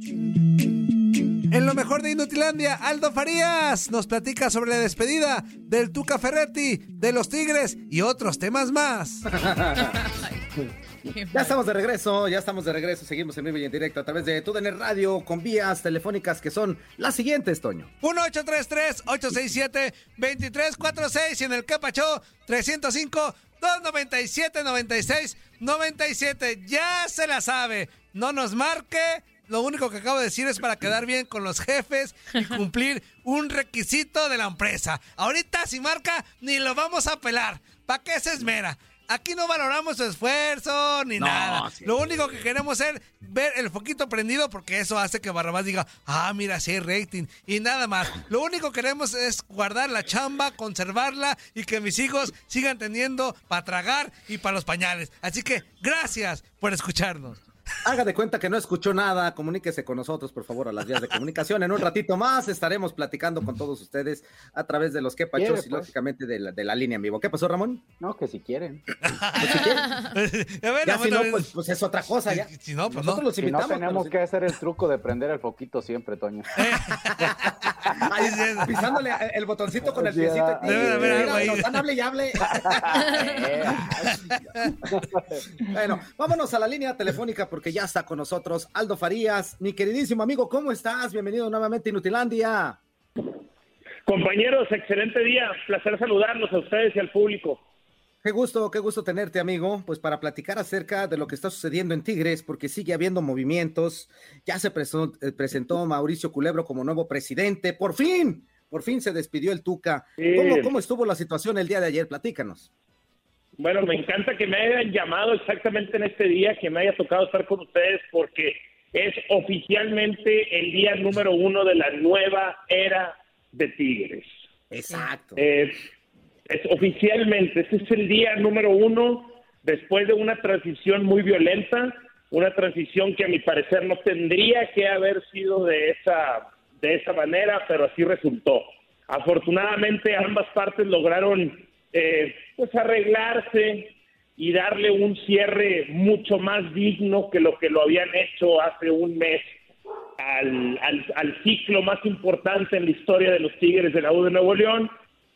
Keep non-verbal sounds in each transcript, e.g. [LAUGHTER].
En lo mejor de Inutilandia, Aldo Farías nos platica sobre la despedida del Tuca Ferretti, de los Tigres y otros temas más. [LAUGHS] Ya estamos de regreso, ya estamos de regreso, seguimos en vivo y en directo a través de TUDN Radio con vías telefónicas que son las siguientes, Toño. 1-833-867-2346 y en el Capacho 305-297-96-97. Ya se la sabe, no nos marque, lo único que acabo de decir es para quedar bien con los jefes y cumplir un requisito de la empresa. Ahorita si marca, ni lo vamos a pelar. ¿Para qué se esmera? Aquí no valoramos su esfuerzo ni No, nada. sí. Lo único que queremos es ver el foquito prendido porque eso hace que Barrabás diga, ah, mira, sí hay rating y nada más. Lo único que queremos es guardar la chamba, conservarla y que mis hijos sigan teniendo para tragar y para los pañales. Así que gracias por escucharnos. Haga de cuenta que no escuchó nada, comuníquese con nosotros, por favor, a las vías de comunicación. En un ratito más estaremos platicando con todos ustedes a través de los que pachos y pues. lógicamente de la, de la línea en vivo. ¿Qué pasó, Ramón? No, que si quieren. [LAUGHS] Pues, si quieren. A ver, Ya si no, pues, pues es otra cosa ya. Si no, pues Nosotros no. los Si no invitamos. tenemos pero que hacer el truco de prender el foquito siempre, Toño. [LAUGHS] Ay, pisándole el botoncito con el Sí, piecito. ah, hable y hable. [LAUGHS] bueno, vámonos a la línea telefónica porque ya está con nosotros Aldo Farías. Mi queridísimo amigo, ¿cómo estás? Bienvenido nuevamente a Inutilandia. Compañeros, excelente día. Placer saludarlos a ustedes y al público. Qué gusto, qué gusto tenerte, amigo. Pues para platicar acerca de lo que está sucediendo en Tigres, porque sigue habiendo movimientos. Ya se presentó, eh, presentó Mauricio Culebro como nuevo presidente. Por fin, por fin se despidió el Tuca. Sí. ¿Cómo, ¿Cómo estuvo la situación el día de ayer? Platícanos. Bueno, me encanta que me hayan llamado exactamente en este día, que me haya tocado estar con ustedes, porque es oficialmente el día número uno de la nueva era de Tigres. Exacto. Eh, es oficialmente, este es el día número uno después de una transición muy violenta, una transición que a mi parecer no tendría que haber sido de esa, de esa manera, pero así resultó. Afortunadamente ambas partes lograron eh, pues arreglarse y darle un cierre mucho más digno que lo que lo habían hecho hace un mes al, al, ciclo más importante en la historia de los Tigres de la U de Nuevo León.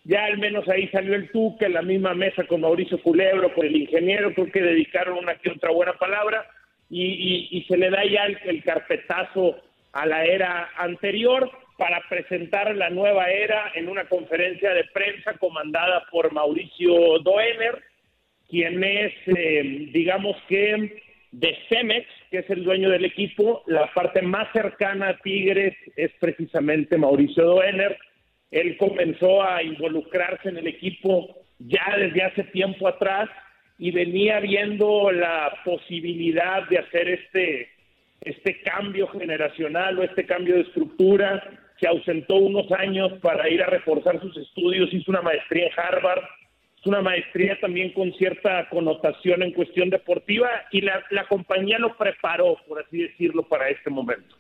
Ya al menos ahí salió el Tuca en la misma mesa con Mauricio Culebro, con el ingeniero, creo que dedicaron una que otra buena palabra y, y- y se le da ya el carpetazo a la era anterior para presentar la nueva era en una conferencia de prensa comandada por Mauricio Doener, quien es, eh, digamos que de Cemex, que es el dueño del equipo, la parte más cercana a Tigres es precisamente Mauricio Doener. Él comenzó a involucrarse en el equipo ya desde hace tiempo atrás y venía viendo la posibilidad de hacer este, este cambio generacional o este cambio de estructura. Se ausentó unos años para ir a reforzar sus estudios, hizo una maestría en Harvard, es una maestría también con cierta connotación en cuestión deportiva y la, la compañía lo preparó, por así decirlo, para este momento.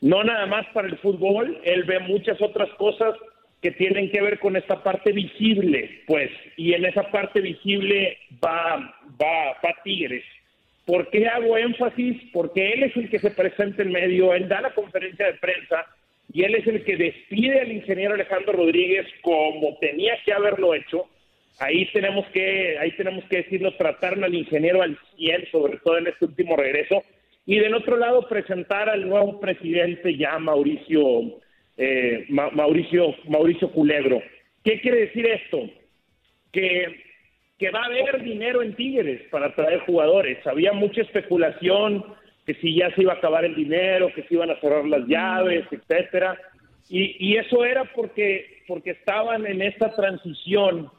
No nada más para el fútbol, él ve muchas otras cosas que tienen que ver con esta parte visible, pues, y en esa parte visible va, va, va Tigres. ¿Por qué hago énfasis? Porque él es el que se presenta en medio, él da la conferencia de prensa y él es el que despide al ingeniero Alejandro Rodríguez como tenía que haberlo hecho. Ahí tenemos que, ahí tenemos que decirlo, trataron al ingeniero al 100, sobre todo en este último regreso. Y del otro lado, presentar al nuevo presidente ya, Mauricio, eh, Ma- Mauricio, Mauricio Culebro. ¿Qué quiere decir esto? Que, que va a haber dinero en Tigres para traer jugadores. Había mucha especulación que si ya se iba a acabar el dinero, que se iban a cerrar las llaves, etcétera. Y, y eso era porque, porque estaban en esta transición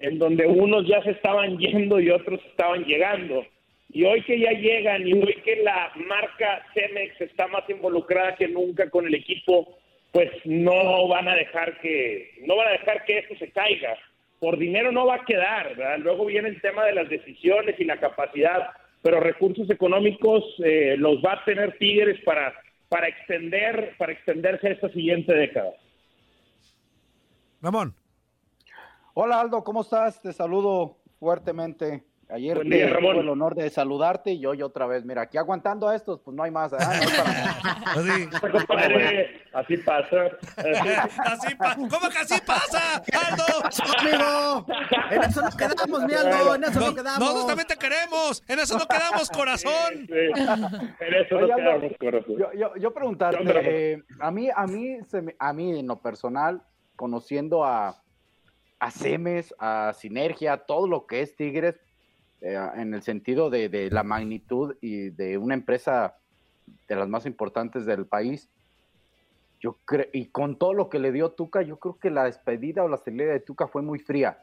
en donde unos ya se estaban yendo y otros estaban llegando. Y hoy que ya llegan y hoy que la marca Cemex está más involucrada que nunca con el equipo, pues no van a dejar que no van a dejar que esto se caiga. Por dinero no va a quedar, ¿verdad? Luego viene el tema de las decisiones y la capacidad, pero recursos económicos eh, los va a tener Tigres para para extender para extenderse a esta siguiente década. Ramón. Hola Aldo, ¿cómo estás? Te saludo fuertemente. Ayer Buen día, tuve Ramón. el honor de saludarte y hoy otra vez. Mira, aquí aguantando a estos, pues no hay más. ¿verdad? No es para- [LAUGHS] Así, pasa. Así- pa- ¿Cómo que así pasa, Aldo? amigo. En eso nos quedamos, mi Aldo, en eso No- nos quedamos. nosotros también te queremos. En eso no quedamos, corazón. Sí, en eso Oye, nos quedamos, corazón. Yo, yo, yo preguntarte, eh, a mí, a mí, se me- a mí en lo personal, conociendo a, a Cemes, a Sinergia, todo lo que es Tigres, eh, en el sentido de, de la magnitud y de una empresa de las más importantes del país, yo creo, y con todo lo que le dio Tuca, yo creo que la despedida o la salida de Tuca fue muy fría.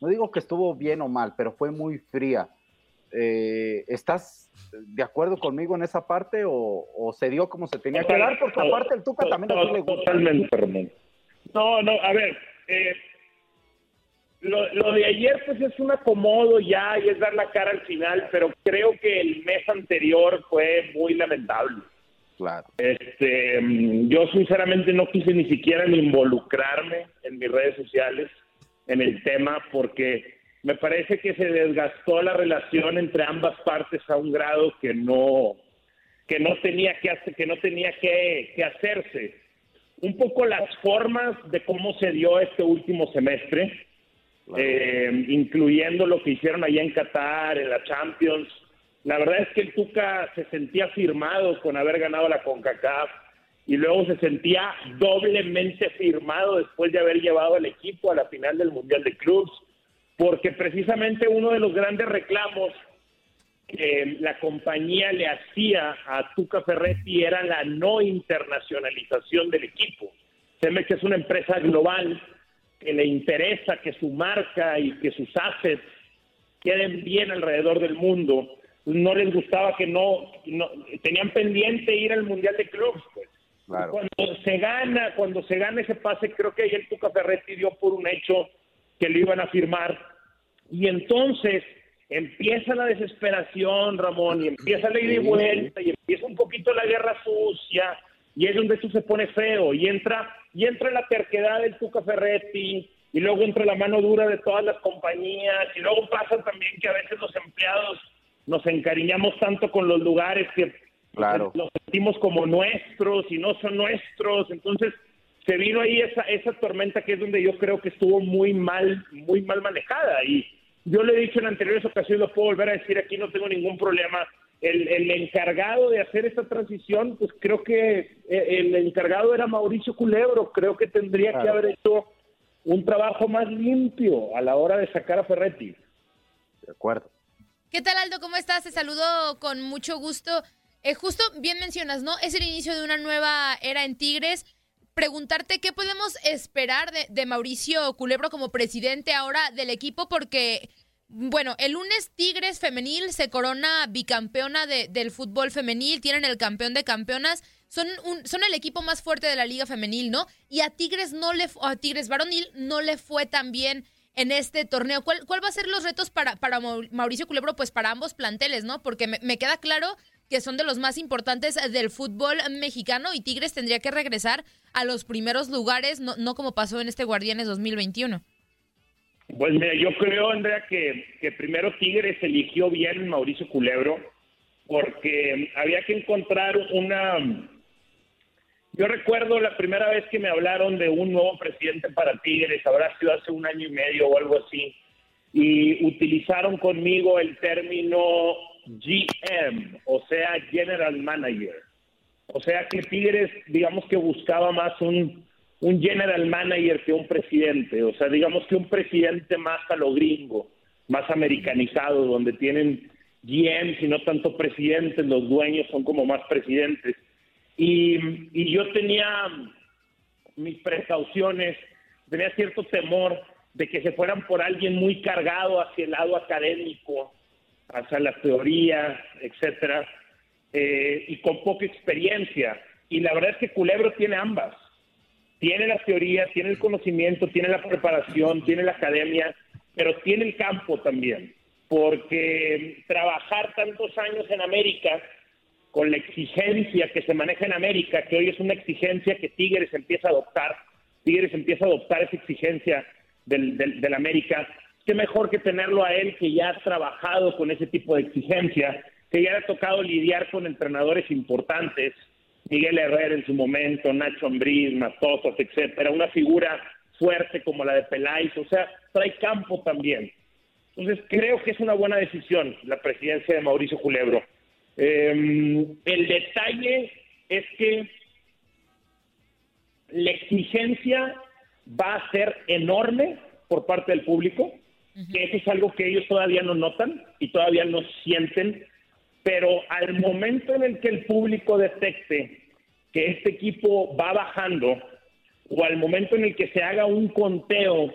No digo que estuvo bien o mal, pero fue muy fría. Eh, ¿Estás de acuerdo conmigo en esa parte o, o se dio como se tenía que dar? Porque aparte el Tuca también le gusta. Totalmente. No, no, a ver, eh, lo, lo de ayer pues es un acomodo ya y es dar la cara al final, pero creo que el mes anterior fue muy lamentable. Claro. Este, mm, yo sinceramente no quise ni siquiera involucrarme en mis redes sociales en el tema porque me parece que se desgastó la relación entre ambas partes a un grado que no que no tenía que hacer, que no tenía que, que hacerse. Un poco las formas de cómo se dio este último semestre, eh, incluyendo lo que hicieron allá en Qatar, en la Champions. La verdad es que el Tuca se sentía firmado con haber ganado la CONCACAF y luego se sentía doblemente firmado después de haber llevado al equipo a la final del Mundial de Clubs, porque precisamente uno de los grandes reclamos que la compañía le hacía a Tuca Ferretti era la no internacionalización del equipo. Cemex es una empresa global que le interesa que su marca y que sus assets queden bien alrededor del mundo. No les gustaba que no, no tenían pendiente ir al Mundial de Clubs. Pues. Claro. Cuando se gana, cuando se gana ese pase, creo que el Tuca Ferretti dio por un hecho que lo iban a firmar. Y entonces empieza la desesperación, Ramón, y empieza la ida y vuelta, y empieza un poquito la guerra sucia, y es donde esto se pone feo, y entra, y entra la terquedad del Tuca Ferretti, y luego entra la mano dura de todas las compañías, y luego pasa también que a veces los empleados nos encariñamos tanto con los lugares que Claro. los sentimos como nuestros y no son nuestros, entonces se vino ahí esa, esa tormenta que es donde yo creo que estuvo muy mal, muy mal manejada. Y yo le he dicho en anteriores ocasiones, lo puedo volver a decir aquí, no tengo ningún problema. El, el encargado de hacer esta transición, pues creo que eh, el encargado era Mauricio Culebro. Creo que tendría que haber hecho un trabajo más limpio a la hora de sacar a Ferretti. De acuerdo. ¿Qué tal, Aldo? ¿Cómo estás? Te saludo con mucho gusto. Eh, justo bien mencionas, ¿no? Es el inicio de una nueva era en Tigres. Preguntarte qué podemos esperar de, de Mauricio Culebro como presidente ahora del equipo, porque, bueno, el lunes Tigres femenil se corona bicampeona de- del fútbol femenil, tienen el campeón de campeonas, son, un, son el equipo más fuerte de la liga femenil, ¿no? Y a Tigres no le, a Tigres varonil no le fue tan bien en este torneo. ¿Cuál, cuál va a ser los retos para, para Mau- Mauricio Culebro? Pues para ambos planteles, ¿no? Porque me, me queda claro que son de los más importantes del fútbol mexicano y Tigres tendría que regresar a los primeros lugares, no, no como pasó en este Guardianes 2021. Pues mira, yo creo, Andrea, que, que primero Tigres eligió bien Mauricio Culebro, porque había que encontrar una... Yo recuerdo la primera vez que me hablaron de un nuevo presidente para Tigres, habrá sido hace un año y medio o algo así, y utilizaron conmigo el término GM, o sea, General Manager. O sea que Tigres, digamos que buscaba más un, un general manager que un presidente. O sea, digamos que un presidente más a lo gringo, más americanizado, donde tienen GMs y no tanto presidentes, los dueños son como más presidentes. Y, yo tenía mis precauciones, tenía cierto temor de que se fueran por alguien muy cargado hacia el lado académico, hacia la teoría, etcétera, eh, y con poca experiencia. Y la verdad es que Culebro tiene ambas. Tiene la teoría, tiene el conocimiento, tiene la preparación, tiene la academia, pero tiene el campo también. Porque trabajar tantos años en América con la exigencia que se maneja en América, que hoy es una exigencia que Tigres empieza a adoptar, Tigres empieza a adoptar esa exigencia del, del, América, qué mejor que tenerlo a él que ya ha trabajado con ese tipo de exigencia, que ya le ha tocado lidiar con entrenadores importantes, Miguel Herrera en su momento, Nacho Ambriz, Matosas, etcétera, una figura fuerte como la de Peláez, o sea, trae campo también. Entonces creo que es una buena decisión la presidencia de Mauricio Culebro. Eh, el detalle es que la exigencia va a ser enorme por parte del público, que eso es algo que ellos todavía no notan y todavía no sienten, pero al momento en el que el público detecte que este equipo va bajando, o al momento en el que se haga un conteo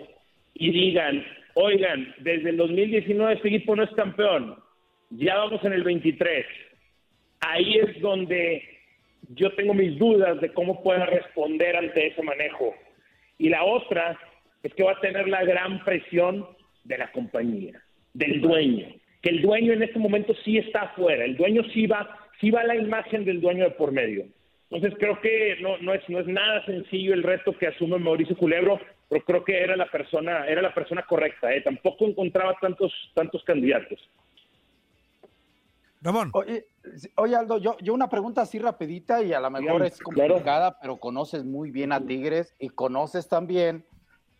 y digan, oigan, desde el 2019 este equipo no es campeón, ya vamos en el 23, ahí es donde yo tengo mis dudas de cómo pueda responder ante ese manejo. Y la otra es que va a tener la gran presión de la compañía, del dueño, que el dueño en este momento sí está afuera, el dueño sí va, sí va a la imagen del dueño de por medio. Entonces creo que no, no, es, no es nada sencillo el reto que asume Mauricio Culebro, pero creo que era la persona, era la persona correcta, ¿eh? tampoco encontraba tantos, tantos candidatos. Ramón. Oye, Aldo, yo, yo una pregunta así rapidita y a lo mejor es complicada, pero conoces muy bien a Tigres y conoces también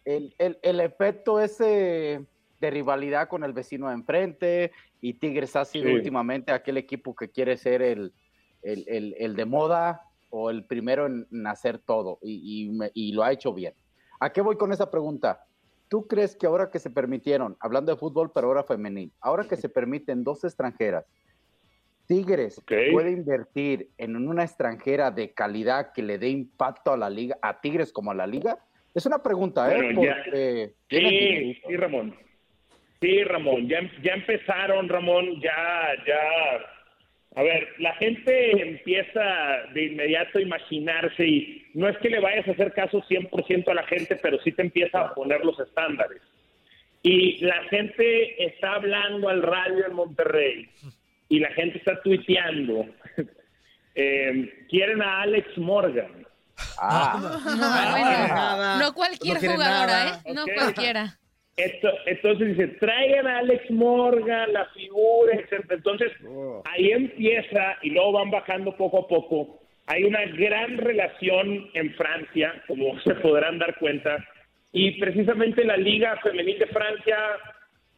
el, el, efecto ese de rivalidad con el vecino de enfrente y Tigres ha sido últimamente aquel equipo que quiere ser el, el, de moda o el primero en hacer todo y, y, lo ha hecho bien. ¿A qué voy con esa pregunta? ¿Tú crees que ahora que se permitieron, hablando de fútbol, pero ahora femenil, ahora que se permiten dos extranjeras, Tigres puede invertir en una extranjera de calidad que le dé impacto a la liga, a Tigres como a la liga? Es una pregunta, ¿eh? sí, sí, Ramón. Sí, Ramón. Ya, ya empezaron, Ramón. Ya, ya. A ver, la gente empieza de inmediato a imaginarse y no es que le vayas a hacer caso 100% a la gente, pero sí te empieza a poner los estándares. Y la gente está hablando al radio en Monterrey y la gente está tuiteando. Eh, quieren a Alex Morgan. Ah. no, cualquier jugadora, ¿eh? No cualquiera. Entonces dice, traigan a Alex Morgan, la figura, etc. Entonces, oh. ahí empieza y luego van bajando poco a poco. Hay una gran relación en Francia, como [LAUGHS] se podrán dar cuenta, y precisamente la Liga Femenil de Francia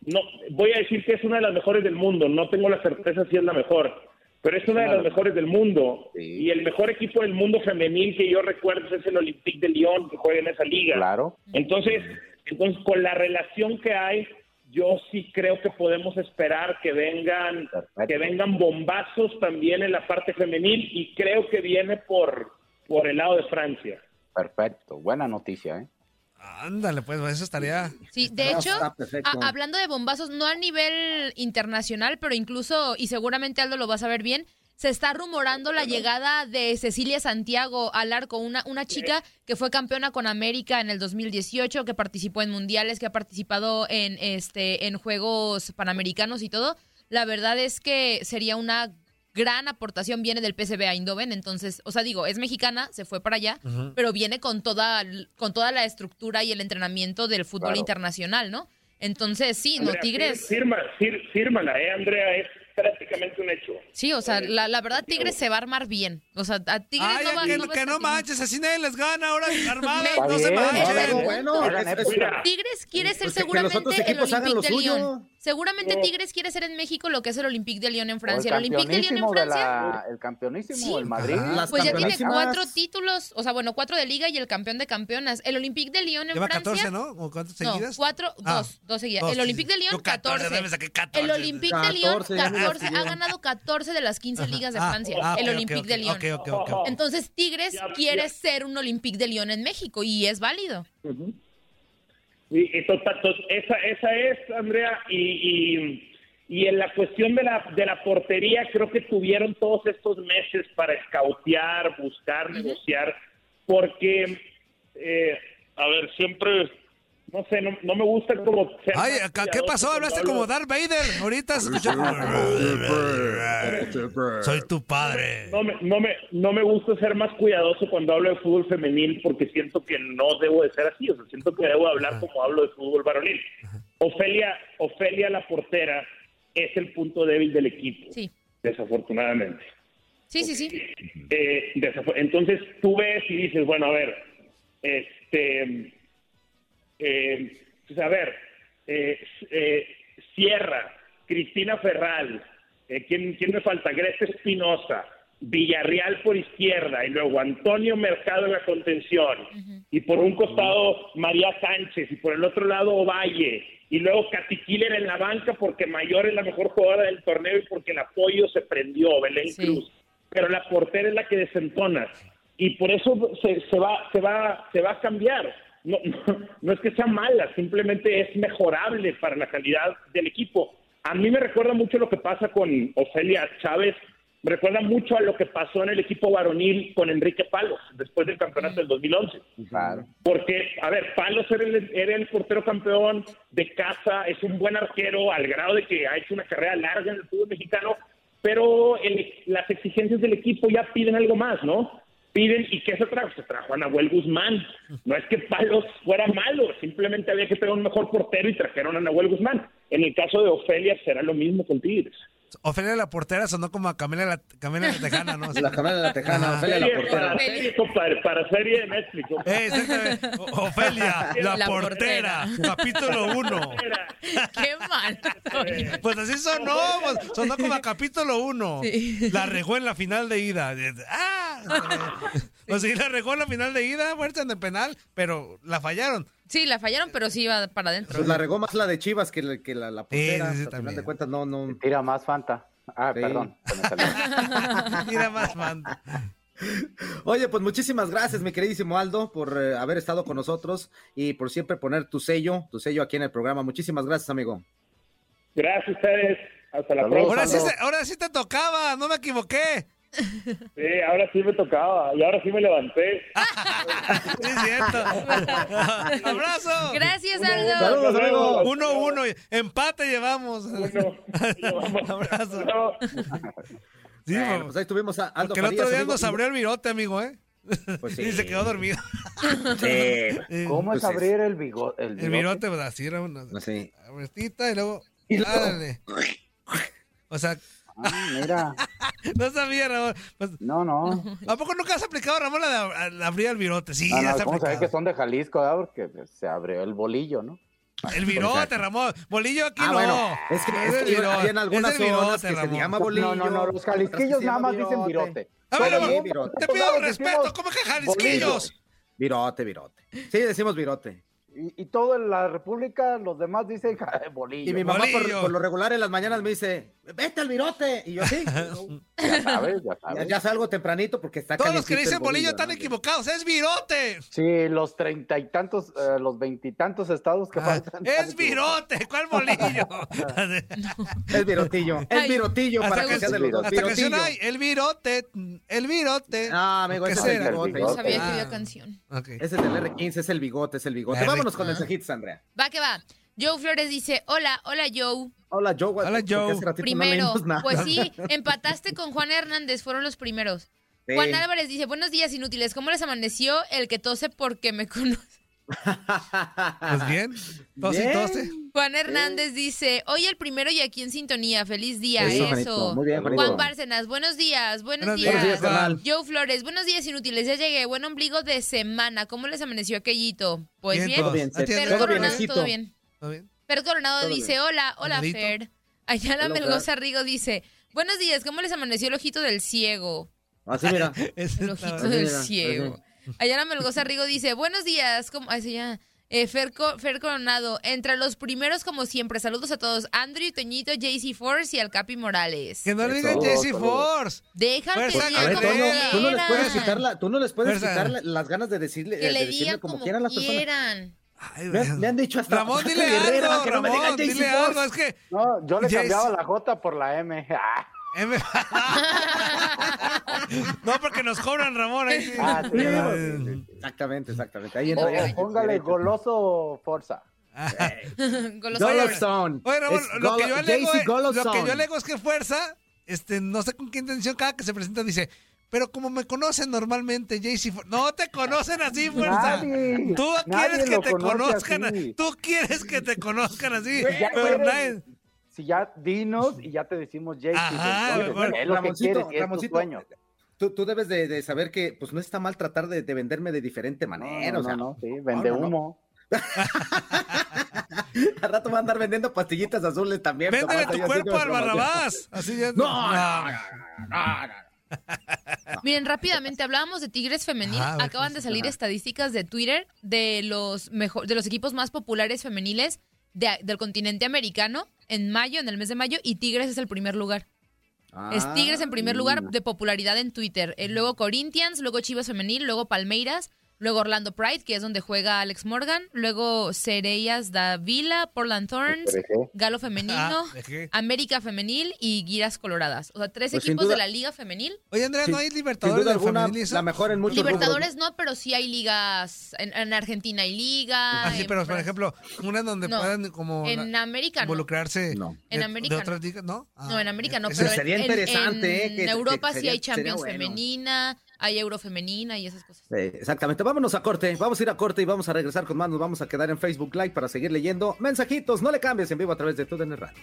no voy a decir que es una de las mejores del mundo, no tengo la certeza si es la mejor, pero es una de las mejores del mundo. Y el mejor equipo del mundo femenil que yo recuerdo es el Olympique de Lyon, que juega en esa liga. Claro. Entonces, entonces con la relación que hay, yo sí creo que podemos esperar que vengan, que vengan bombazos también en la parte femenil y creo que viene por, por el lado de Francia. Perfecto, buena noticia, ¿eh? Ándale, pues eso estaría. Sí, de hecho, hablando de bombazos, no a nivel internacional, pero incluso, y seguramente Aldo lo va a saber bien, se está rumorando la llegada de Cecilia Santiago al arco, una, una chica que fue campeona con América en el 2018, que participó en mundiales, que ha participado en, este, en Juegos Panamericanos y todo. La verdad es que sería una gran aportación viene del PSV Eindhoven, entonces, o sea, digo, es mexicana, se fue para allá, pero viene con toda, con toda la estructura y el entrenamiento del fútbol internacional, ¿no? Entonces, sí, no, Tigres... Firma, fírmala, ¿eh, Andrea? Es prácticamente un hecho. Sí, o sea, la, la verdad Tigres se va a armar bien. O sea, a Tigres no va, que, no, que no manches, así nadie les gana ahora [LAUGHS] armadas, no se manchen. Bueno, Tigres quiere ser seguramente el Olympique de Lyon. Seguramente Tigres quiere ser en México lo que es el Olympique de Lyon en Francia. El, Olympique de Lyon en Francia. el campeonísimo, el Madrid. pues ya tiene cuatro títulos, o sea, bueno, cuatro de liga y el campeón de campeonas. El Olympique de Lyon en Lleva Francia. 14, ¿no? ¿O cuántas seguidas? No, cuatro, ah, dos, dos seguidas. el Olympique de Lyon, 14. El Olympique de Lyon, 14. Ha ganado 14 de las 15 ligas de ah, Francia. Ah, el Olympique de Lyon. Entonces, Tigres quiere ser un Olympique de Lyon en México y es válido. Y, esa, esa es, Andrea, y, Y en la cuestión de la, de la portería, creo que tuvieron todos estos meses para escautear, buscar, negociar, porque, eh, a ver, siempre, no sé, no, no me gusta como... ser Ay, ¿qué pasó? Hablaste como Darth Vader. Ahorita. Soy tu padre. No me, no, me, no me gusta ser más cuidadoso cuando hablo de fútbol femenil porque siento que no debo de ser así, o sea, siento que debo hablar como hablo de fútbol varonil. Ofelia, Ofelia la portera es el punto débil del equipo, Sí, desafortunadamente. sí, sí, sí. Eh, entonces tú ves y dices, bueno, a ver, este, eh, pues, a ver, eh, eh, Sierra, Cristina Ferral, eh, ¿quién, ¿quién me falta? Greta Espinosa, Villarreal por izquierda y luego Antonio Mercado en la contención y por un costado María Sánchez y por el otro lado Ovalle y luego Katy Killer en la banca porque Mayor es la mejor jugadora del torneo y porque el apoyo se prendió, Belén Sí. Cruz pero la portera es la que desentona y por eso se, se va se va se va a cambiar no, [LAUGHS] no, no es que sea mala simplemente es mejorable para la calidad del equipo a mí me recuerda mucho lo que pasa con Ofelia Chávez me recuerda mucho a lo que pasó en el equipo varonil con Enrique Palos después del campeonato del 2011 Claro. porque, a ver, Palos era el, era el portero campeón de casa, es un buen arquero al grado de que ha hecho una carrera larga en el fútbol mexicano, pero el- las exigencias del equipo ya piden algo más, ¿no? Piden, ¿y qué se trajo? Se trajo a Nahuel Guzmán. No es que Palos fuera malo, simplemente había que tener un mejor portero y trajeron a Nahuel Guzmán. En el caso de Ofelia será lo mismo con Tigres. Ofelia la portera sonó como a Camila la, Camila la Tejana, ¿no? La de la tejana, Ajá. Ofelia la portera. para serie, compadre, para serie de Netflix. compadre. Eh, exactamente. Ofelia, la, La portera, portera. capítulo 1. Qué mal. [LAUGHS] Pues así sonó, pues, sonó como a capítulo 1. Sí. La regó en la final de ida. ¡Ah! Pues sí, la regó en la final de ida, muerta en el penal, pero la fallaron. Sí, la fallaron, pero sí iba para adentro. Pues la regó más la de Chivas que, la- que la, la portera. Sí, sí, sí, al final de cuentas, no, no. Tira más Fanta. Ah, Sí. perdón. Mira [LAUGHS] más, man. Oye, pues muchísimas gracias, mi queridísimo Aldo, por eh, haber estado con nosotros y por siempre poner tu sello, tu sello aquí en el programa. Muchísimas gracias, amigo. Gracias a ustedes. Hasta la próxima. Ahora sí, ahora sí te tocaba, no me equivoqué. Sí, ahora sí me tocaba y ahora sí me levanté. [LAUGHS] Sí, es cierto. [LAUGHS] Abrazo. Gracias, Uno, Aldo. Saludos. Uno, uno. Empate llevamos. Uno. [LAUGHS] Abrazo. No, Sí, Bueno, po- pues ahí tuvimos a Aldo porque el otro día amigo. nos abrió el virote, amigo, ¿eh? Pues sí. Y se quedó dormido. Sí. ¿Cómo es Pues es- abrir el bigote? El, El virote, pues así era una Sí. vueltita y luego. Y luego-. O sea, Ah, mira. [LAUGHS] no sabía, Ramón. Pues, No, no. ¿A poco nunca has aplicado, Ramón, la la abrir el virote? Sí, No, ya no, se ha ¿Cómo que son de Jalisco? ah? Porque pues, se abrió el bolillo, ¿no? El virote, Ramón. Bolillo aquí Ah, no. bueno, es que, es el que virote, había en algunas es el zonas virote, que se llama bolillo. No, no, no, los jalisquillos nada más dicen virote. A ver, Ramón, virote. te pido Todos respeto. decimos ¿Cómo que jalisquillos? Virote, virote. Sí, decimos virote. Y, y todo en la República, los demás dicen [LAUGHS] bolillo. Y mi mamá por lo regular en las mañanas me dice, vete al virote. Y yo sí. [LAUGHS] Ya sabes, ya sabes. ya salgo tempranito porque está Todos los que dicen el bolillo están ¿no? equivocados. Es virote. Sí, los treinta y tantos, eh, los veintitantos estados que Ah, faltan. es virote. ¿Cuál bolillo? [LAUGHS] [LAUGHS] Es virotillo. Es Ay, virotillo para que sea de los dos. Hasta canción hay. El virote. El virote. Ah, amigo, ¿Qué ese es el bigote. No sabía que Ah. había canción. Ese es del R15, es el bigote, es el bigote. R- Vámonos con Ah. mensajitos, Andrea. Va que va. Joe Flores dice, hola, hola Joe. Hola, Joe. Hola, Joe. no Primero, nada. pues sí, [LAUGHS] empataste con Juan Hernández, fueron los primeros. Sí. Juan Álvarez dice, buenos días inútiles, ¿cómo les amaneció el que tose porque me conoce? [LAUGHS] Pues bien. Tose y Bien. tose. Juan Hernández dice, hoy el primero y aquí en sintonía, feliz día, Eso, muy bien. Juan Bárcenas, buenos días, buenos, Buenos días. Días. Joe Flores, buenos días inútiles, ya llegué, buen ombligo de semana, ¿cómo les amaneció aquellito? Pues Bien, bien, todo bien. ¿Todo bien? Fer Coronado Todo dice, hola, hola Andalito. Fer. Ayala Hola, Fer. Melgoza Rigo dice, buenos días, ¿cómo les amaneció el ojito del ciego? Así, mira. [LAUGHS] El está- ojito Así, del mira, ciego. Ayala Melgoza Rigo dice, buenos días, ¿cómo? Ay, sí, ya. Eh, Fer, Co- Fer Coronado, entre los primeros como siempre, saludos a todos, Andrew, Toñito, JC Force y al Capi Morales. Que no le digan Saludos. Force. Dejan que digan como tú no les puedes quitar, la, tú no les puedes quitar la- las ganas de decirle, Que de le digan como, como quieran las personas. Ay, Me, han- me han dicho hasta. Ramón, dile algo, que no me digan Ramón, dile algo. Es que No, yo le Jace- cambiaba la J por la M. [LAUGHS] Ah, M- [LAUGHS] no, porque nos cobran, Ramón. ahí sí. Ah, sí, no, Exactamente, exactamente. Ahí entra ya. o póngale goloso Forza. [LAUGHS] Golovstone. Oye, Ramón, lo, que yo alego, lo que yo alego es que Fuerza, este, no sé con qué intención cada que se presenta dice, pero como me conocen normalmente, JC No te conocen así, Fuerza. Nadie, Tú quieres que te conozcan, así. tú quieres que te conozcan así, Ya pero eres- nadie... Si ya dinos y ya te decimos entonces, bueno, es lo que quieres es tu sueño. Tú, tú debes de, de saber que pues no está mal tratar de, de venderme de diferente No, manera. no, o sea, no, sí, vende no, no. humo. [LAUGHS] al rato va a andar vendiendo pastillitas azules también. Véndele tu cuerpo al. Barrabás. Así ya. No, no, no, no, no. Miren, rápidamente, hablábamos de Tigres femenil. Ah, Acaban de salir estadísticas de Twitter de los mejor, de los equipos más populares femeniles de- del continente americano en mayo, en el mes de mayo, y Tigres es el primer lugar. Es Tigres en primer lugar Ah, de popularidad en Twitter. Eh, luego Corinthians, luego Chivas Femenil, luego Palmeiras, luego Orlando Pride, que es donde juega Alex Morgan, luego Cereyas da Vila, Portland Thorns, Galo Femenino, Ah. América Femenil y Guiras Coloradas. O sea, tres Pues equipos duda- de la Liga Femenil. Oye, Andrea, Sin- ¿no hay Libertadores de alguna, la mejor en muchos Libertadores rubros. no, pero sí hay ligas. En, en Argentina hay liga. Ah, sí, en pero por ejemplo, una donde No, puedan como En la- América involucrarse No. En de- América de no. otras ligas, ¿no? Ah, No, en América no, pero sería en, interesante, en, ¿eh? que- en Europa que sí hay Champions bueno. femenina, hay Euro femenina y esas cosas. Eh, exactamente, vámonos a corte, vamos a ir a corte y vamos a regresar con más, nos vamos a quedar en Facebook Live para seguir leyendo mensajitos, no le cambies en vivo a través de TUDN Radio.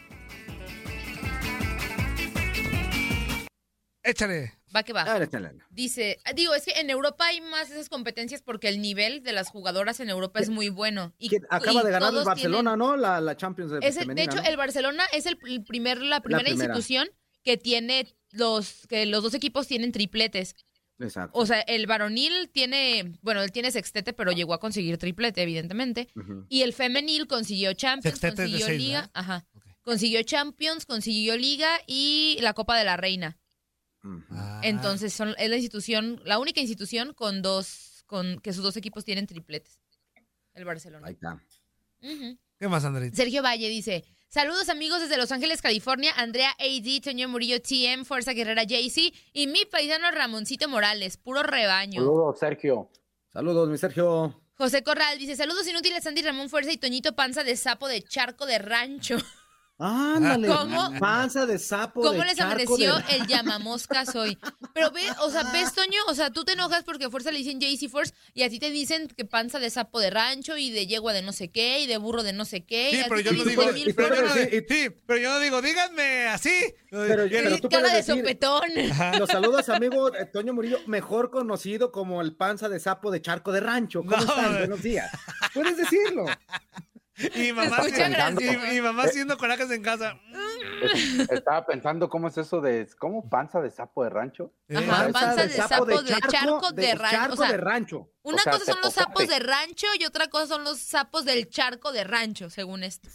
Échale. Va que va. A ver, échale. Dice, digo, es que en Europa hay más esas competencias porque el nivel de las jugadoras en Europa es muy bueno. Y, acaba y de ganar el Barcelona, tienen- ¿no? La, la Champions de, es el- de hecho, ¿no? el Barcelona es el, el primer, la primera primera. institución que tiene los, que los dos equipos tienen tripletes. Exacto. O sea, el varonil tiene, bueno, él tiene sextete, pero llegó a conseguir triplete, evidentemente. Y el femenil consiguió Champions, Sextete consiguió seis, Liga, ajá. Consiguió Champions, consiguió Liga y la Copa de la Reina. Ah. Entonces son, es la institución, la única institución con dos, con que sus dos equipos tienen tripletes. El Barcelona. Ahí está. ¿Qué más, Andrés? Sergio Valle dice, saludos amigos desde Los Ángeles, California, Andrea AD, Toño Murillo TM, Fuerza Guerrera JC y mi paisano Ramoncito Morales, puro rebaño. Saludos, Sergio. Saludos, mi Sergio. José Corral dice, saludos inútiles Andy Ramón Fuerza y Toñito Panza de Sapo de Charco de Rancho. [LAUGHS] Ándale. ¿Cómo? Panza de sapo. ¿Cómo de les amaneció de- el llamamoscas hoy? Pero ve, o sea, ves, Toño, o sea, tú te enojas porque a Fuerza le dicen JC Force y a ti te dicen que panza de sapo de rancho y de yegua de no sé qué y de burro de no sé qué. y Sí, pero yo no digo, mil pero pero yo no sí, digo- sí, pero yo no digo, díganme así. Pero- Y- pero tú cara de puedes decir- sopetón. Los saludos, amigo eh, Toño Murillo, mejor conocido como el panza de sapo de charco de rancho. ¿Cómo No, están? Buenos días. Puedes decirlo. [LAUGHS] Y mamá, y, y mamá haciendo corajes en casa. Es- Estaba pensando cómo es eso de, ¿cómo panza de sapo de rancho? Eh, Ajá, panza de sapo de charco de rancho, charco o sea, de rancho. Una O sea, cosa son los sapos de rancho y otra cosa son los sapos del charco de rancho, según esto.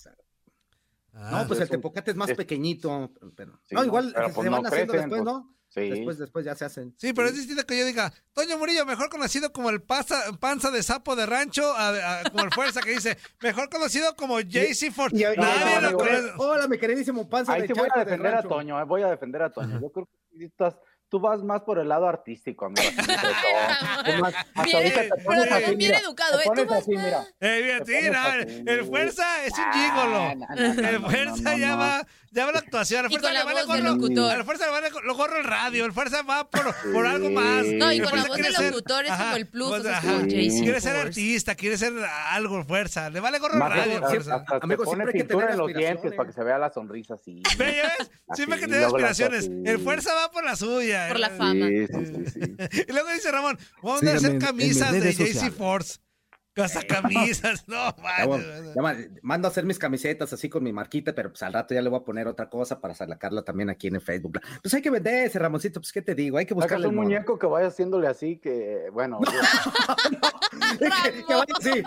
Ah, No, pues el tepocate es más es- pequeño. Pero, Sí, no, igual pero se pues van haciendo después, pues. ¿no? Sí. Después, después ya se hacen. Sí, pero es distinto que yo diga, Toño Murillo, mejor conocido como el pasa- panza de sapo de rancho, a- a- como el fuerza que dice, mejor conocido como JC Ford. Y- y- Nadie y- lo conoce. Hola, mi queridísimo panza Ahí de sí voy a de defender a rancho. Toño, eh, voy a defender a Toño. Yo creo que estás, tú vas más por el lado artístico, amigo. [LAUGHS] más- Bien, pero así, bien mira, educado, ¿eh? Tú vas así, mira. Eh, no, así. el, el fuerza es un Ah, gígolo. no, no, no, El no, fuerza no, ya no. va, ya va la actuación. El Y fuerza con la le vale voz del gorro. locutor. El fuerza le vale lo gorro el radio. El fuerza va por, por algo más. No, y El con la voz del locutor es como el plus, pues, o sea, es ajá. como JC Quiere ser artista, quiere ser algo fuerza. Le vale gorro el radio. fuerza. Amigo, pone siempre hay que pintura tener en los dientes para que se vea la sonrisa así. [LAUGHS] Ve, ¿ya ves? Siempre Así, que tiene aspiraciones. El fuerza va por la suya. Por la El- fama. Sí, sí, sí, sí. [LAUGHS] Y luego dice Ramón, vamos a hacer camisas mis de JC. Force. Casa camisas, [LAUGHS] no, voy- ya ma- mando a hacer mis camisetas así con mi marquita, pero pues al rato ya le voy a poner otra cosa para sacarla también aquí en el Facebook. Pues hay que vender ese Ramoncito, pues qué te digo, hay que buscarle un modo. muñeco que vaya haciéndole así, que bueno. [LAUGHS] [LAUGHS] que, que vaya así.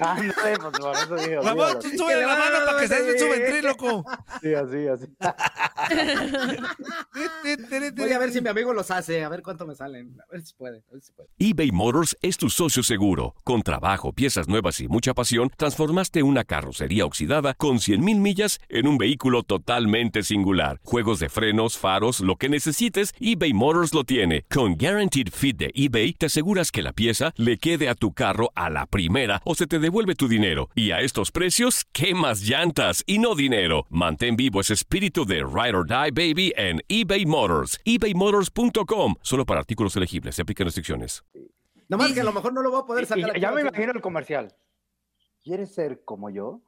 Ah, no, pues por eso digo. Ramón, tú Que la mano para que se den su sí. ventríloco. Sí, así, así. [LAUGHS] Voy a ver si mi amigo los hace, a ver cuánto me salen. A ver si puede, a ver si puede. eBay Motors es tu socio seguro. Con trabajo, piezas nuevas y mucha pasión, transformaste una carrocería oxidada con 100.000 millas en un vehículo totalmente singular. Juegos de frenos, faros, lo que necesites, eBay Motors lo tiene. Con Guaranteed Fit de eBay, te aseguras que la pieza le quede a tu carro a la primera o se te devuelve tu dinero. Y a estos precios, ¿qué más llantas y no dinero? Mantén vivo ese espíritu de Ride or Die Baby en eBay Motors. ebaymotors.com. Solo para artículos elegibles. Se aplican restricciones. Nomás que a lo mejor no lo voy a poder sacar. y ya me imagino el comercial. ¿Quieres ser como yo?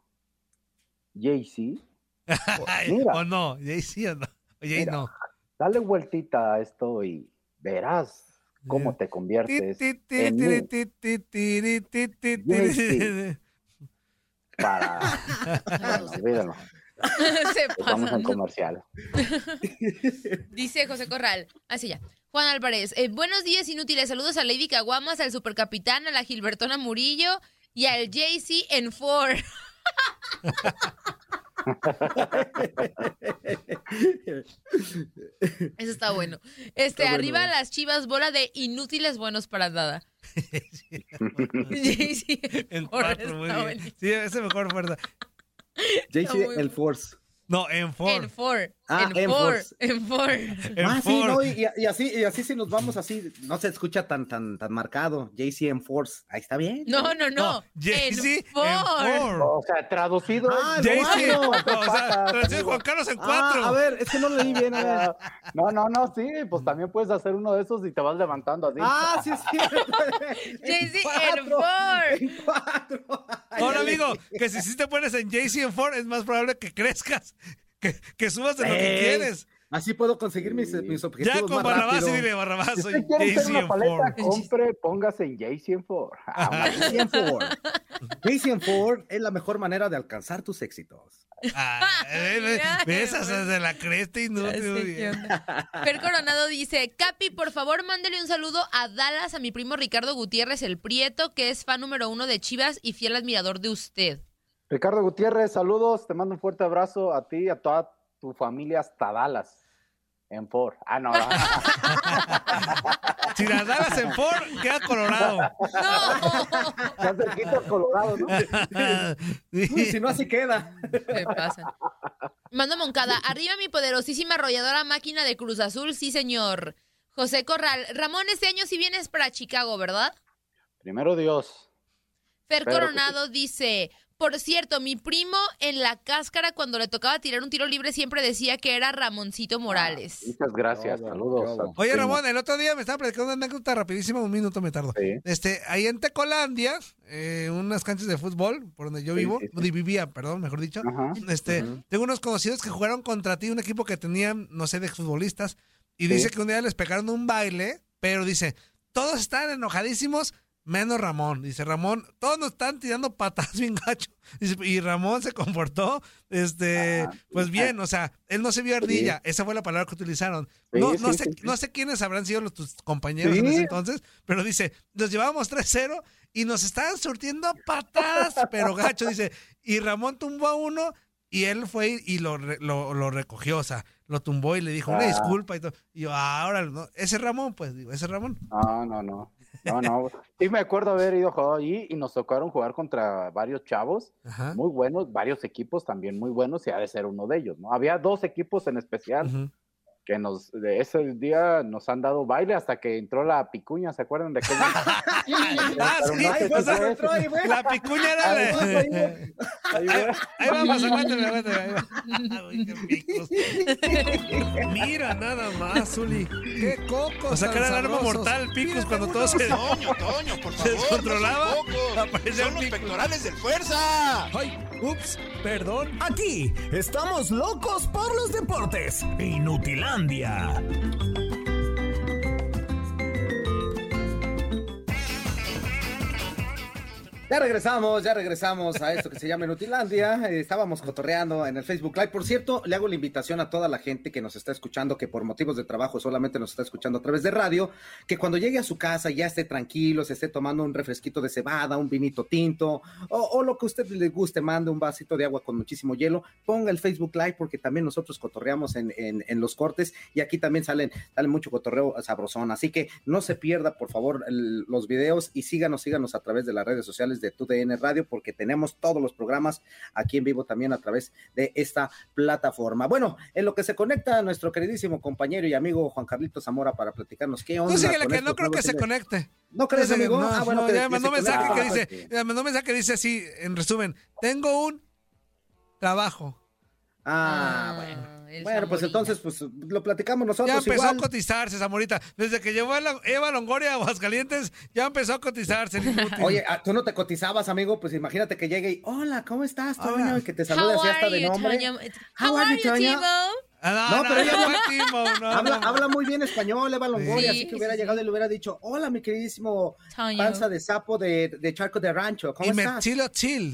Jay-Z, [LAUGHS] o no, Jay-Z o no. Mira. no. dale vueltita a esto y verás cómo te conviertes en mí para... [LAUGHS] Olvídalo. Se pasan. comercial. [LAUGHS] Dice José Corral. Así ya. Juan Álvarez. eh, buenos días, inútiles. Saludos a Lady Caguamas, al Supercapitán, a la Gilbertona Murillo y al JC en Ford. [LAUGHS] Eso está bueno. Este, Está bueno. arriba las chivas, bola de inútiles buenos para nada. JC En Ford cuatro, muy está bien. buenísimo. Sí, ese mejor, ¿verdad? JC, el Force. No, en Ford. En Ford. Ah, en en Ford. Force. En Ford. [LAUGHS] En ah, sí, no, y, y así, y así si nos vamos así, no se escucha tan, tan, tan marcado. JC en Force. Ahí está bien. No, no, no. No, Jay-Z en Ford. Ford. O sea, traducido. Ah, bueno. No, o sea, traducido. Juan Carlos en Ah, cuatro. a ver, es que no lo leí bien. A ver. Ah, No, no, no, sí, pues también puedes hacer uno de esos y te vas levantando así. Ah, sí, sí. [LAUGHS] Jay-Z en cuatro, Ford. en cuatro. Ay, Ahora, amigo, que si sí te pones en JC en Ford, es más probable que crezcas, que, que subas de lo que quieres. Así puedo conseguir mis, mis objetivos Ya con más Barrabás rápido. y dile, Barrabás, Si soy usted quiere una paleta, Ford. compre, póngase en Ford. [LAUGHS] Ah, [LAUGHS] en Ford. En Ford es la mejor manera de alcanzar tus éxitos. Ah, eh, eh, ¿Ves? Hasta de la cresta inútil. qué bien. onda. Fer Coronado dice, Capi, por favor, mándele un saludo a Dallas, a mi primo Ricardo Gutiérrez, el Prieto, que es fan número uno de Chivas y fiel admirador de usted. Ricardo Gutiérrez, saludos, te mando un fuerte abrazo a ti y a toda tu familia hasta Dallas, en Ford. Ah, no, no. [LAUGHS] Si las Dallas en Ford, queda colorado. No, Está cerquita Colorado, ¿no? Uy, si no, así queda. se pasan. Mando Moncada, arriba mi poderosísima arrolladora máquina de Cruz Azul, sí señor. José Corral, Ramón, este año sí vienes para Chicago, ¿verdad? Primero Dios. Fer Coronado dice, por cierto, mi primo en la cáscara cuando le tocaba tirar un tiro libre siempre decía que era Ramoncito Morales. Muchas gracias, saludos. Oye. Ramón, el otro día me estaba platicando una anécdota rapidísima, un minuto me tardo. Sí. Este, ahí en Tecolandia, eh, unas canchas de fútbol, por donde yo Sí, vivo, sí, vivía, perdón, mejor dicho. Ajá. Este, tengo unos conocidos que jugaron contra ti, un equipo que tenían, no sé, de futbolistas, y Sí. dice que un día les pegaron un baile, pero dice, todos están enojadísimos, menos Ramón. Dice, Ramón, todos nos están tirando patadas [LAUGHS] bien gacho. Dice, y Ramón se comportó, este, pues bien, o sea, él no se vio ardilla, esa fue la palabra que utilizaron. Sí, no, sí, no, sé, no sé quiénes habrán sido los, tus compañeros en ese entonces, pero dice, nos llevábamos 3-0 y nos estaban surtiendo patadas, pero gacho, dice, y Ramón tumbó a uno y él fue y lo, lo, lo recogió, o sea, lo tumbó y le dijo una Ah. disculpa y todo. Y yo, ahora, no, ese Ramón, pues, digo, ese Ramón. No, no, no. No, no. Sí me acuerdo haber ido a jugar allí y nos tocaron jugar contra varios chavos Ajá. muy buenos, varios equipos también muy buenos y ha de ser uno de ellos, ¿no? Había dos equipos en especial. Que nos, de ese día nos han dado baile hasta que entró la picuña, ¿se acuerdan de aquel? [LAUGHS] Ah, sí, no Ahí se entró ahí, güey. la picuña era Ahí de... ahí va. Ahí Ahí, va. ahí vamos, aguántame, aguántame. picos. Mira nada más, Zuli. ¡Qué coco! O sea, que era el arma mortal, picos, cuando todo se, Toño, Toño, por se favor. descontrolaba. loco. aparecía Son los pectorales del fuerza. Ay, ups, perdón. Aquí estamos locos por los deportes. Inutilandia. Ya regresamos, ya regresamos a esto que se llama Nutilandia. [LAUGHS] Eh, Estábamos cotorreando en el Facebook Live. Por cierto, le hago la invitación a toda la gente que nos está escuchando, que por motivos de trabajo solamente nos está escuchando a través de radio, que cuando llegue a su casa ya esté tranquilo, se esté tomando un refresquito de cebada, un vinito tinto, o, lo que a usted le guste, mande un vasito de agua con muchísimo hielo, ponga el Facebook Live porque también nosotros cotorreamos en, en- los cortes y aquí también salen, sale mucho cotorreo sabrosón. Así que no se pierda, por favor, los videos y síganos, síganos a través de las redes sociales de TUDN Radio porque tenemos todos los programas aquí en vivo también a través de esta plataforma. Bueno, en lo que se conecta nuestro queridísimo compañero y amigo Juan Carlito Zamora para platicarnos qué onda. Tú síguele que no creo que se conecte. ¿No crees, amigo? no, ah, bueno, no, que- ya que me mandó mensaje que Ah, dice, pues, me mandó mensaje que dice así, en resumen, tengo un trabajo. Ah, bueno. Bueno, pues entonces, pues lo platicamos nosotros. Ya empezó igual. a cotizarse, Zamorita. Desde que llevó a la- Eva Longoria a Aguascalientes, ya empezó a cotizarse. Oye, ah, tú no te cotizabas, amigo, pues imagínate que llegue y, hola, ¿cómo estás, Toño? Y que te salude así hasta de nombre. How are you, Timo? Ah, No, pero ella no, habla- habla, no. habla muy bien español, Eva Longoria, Sí, así que hubiera sí. llegado y le hubiera dicho, hola, mi queridísimo panza de sapo de, de charco de rancho, ¿cómo Y estás? Metzulo Chill,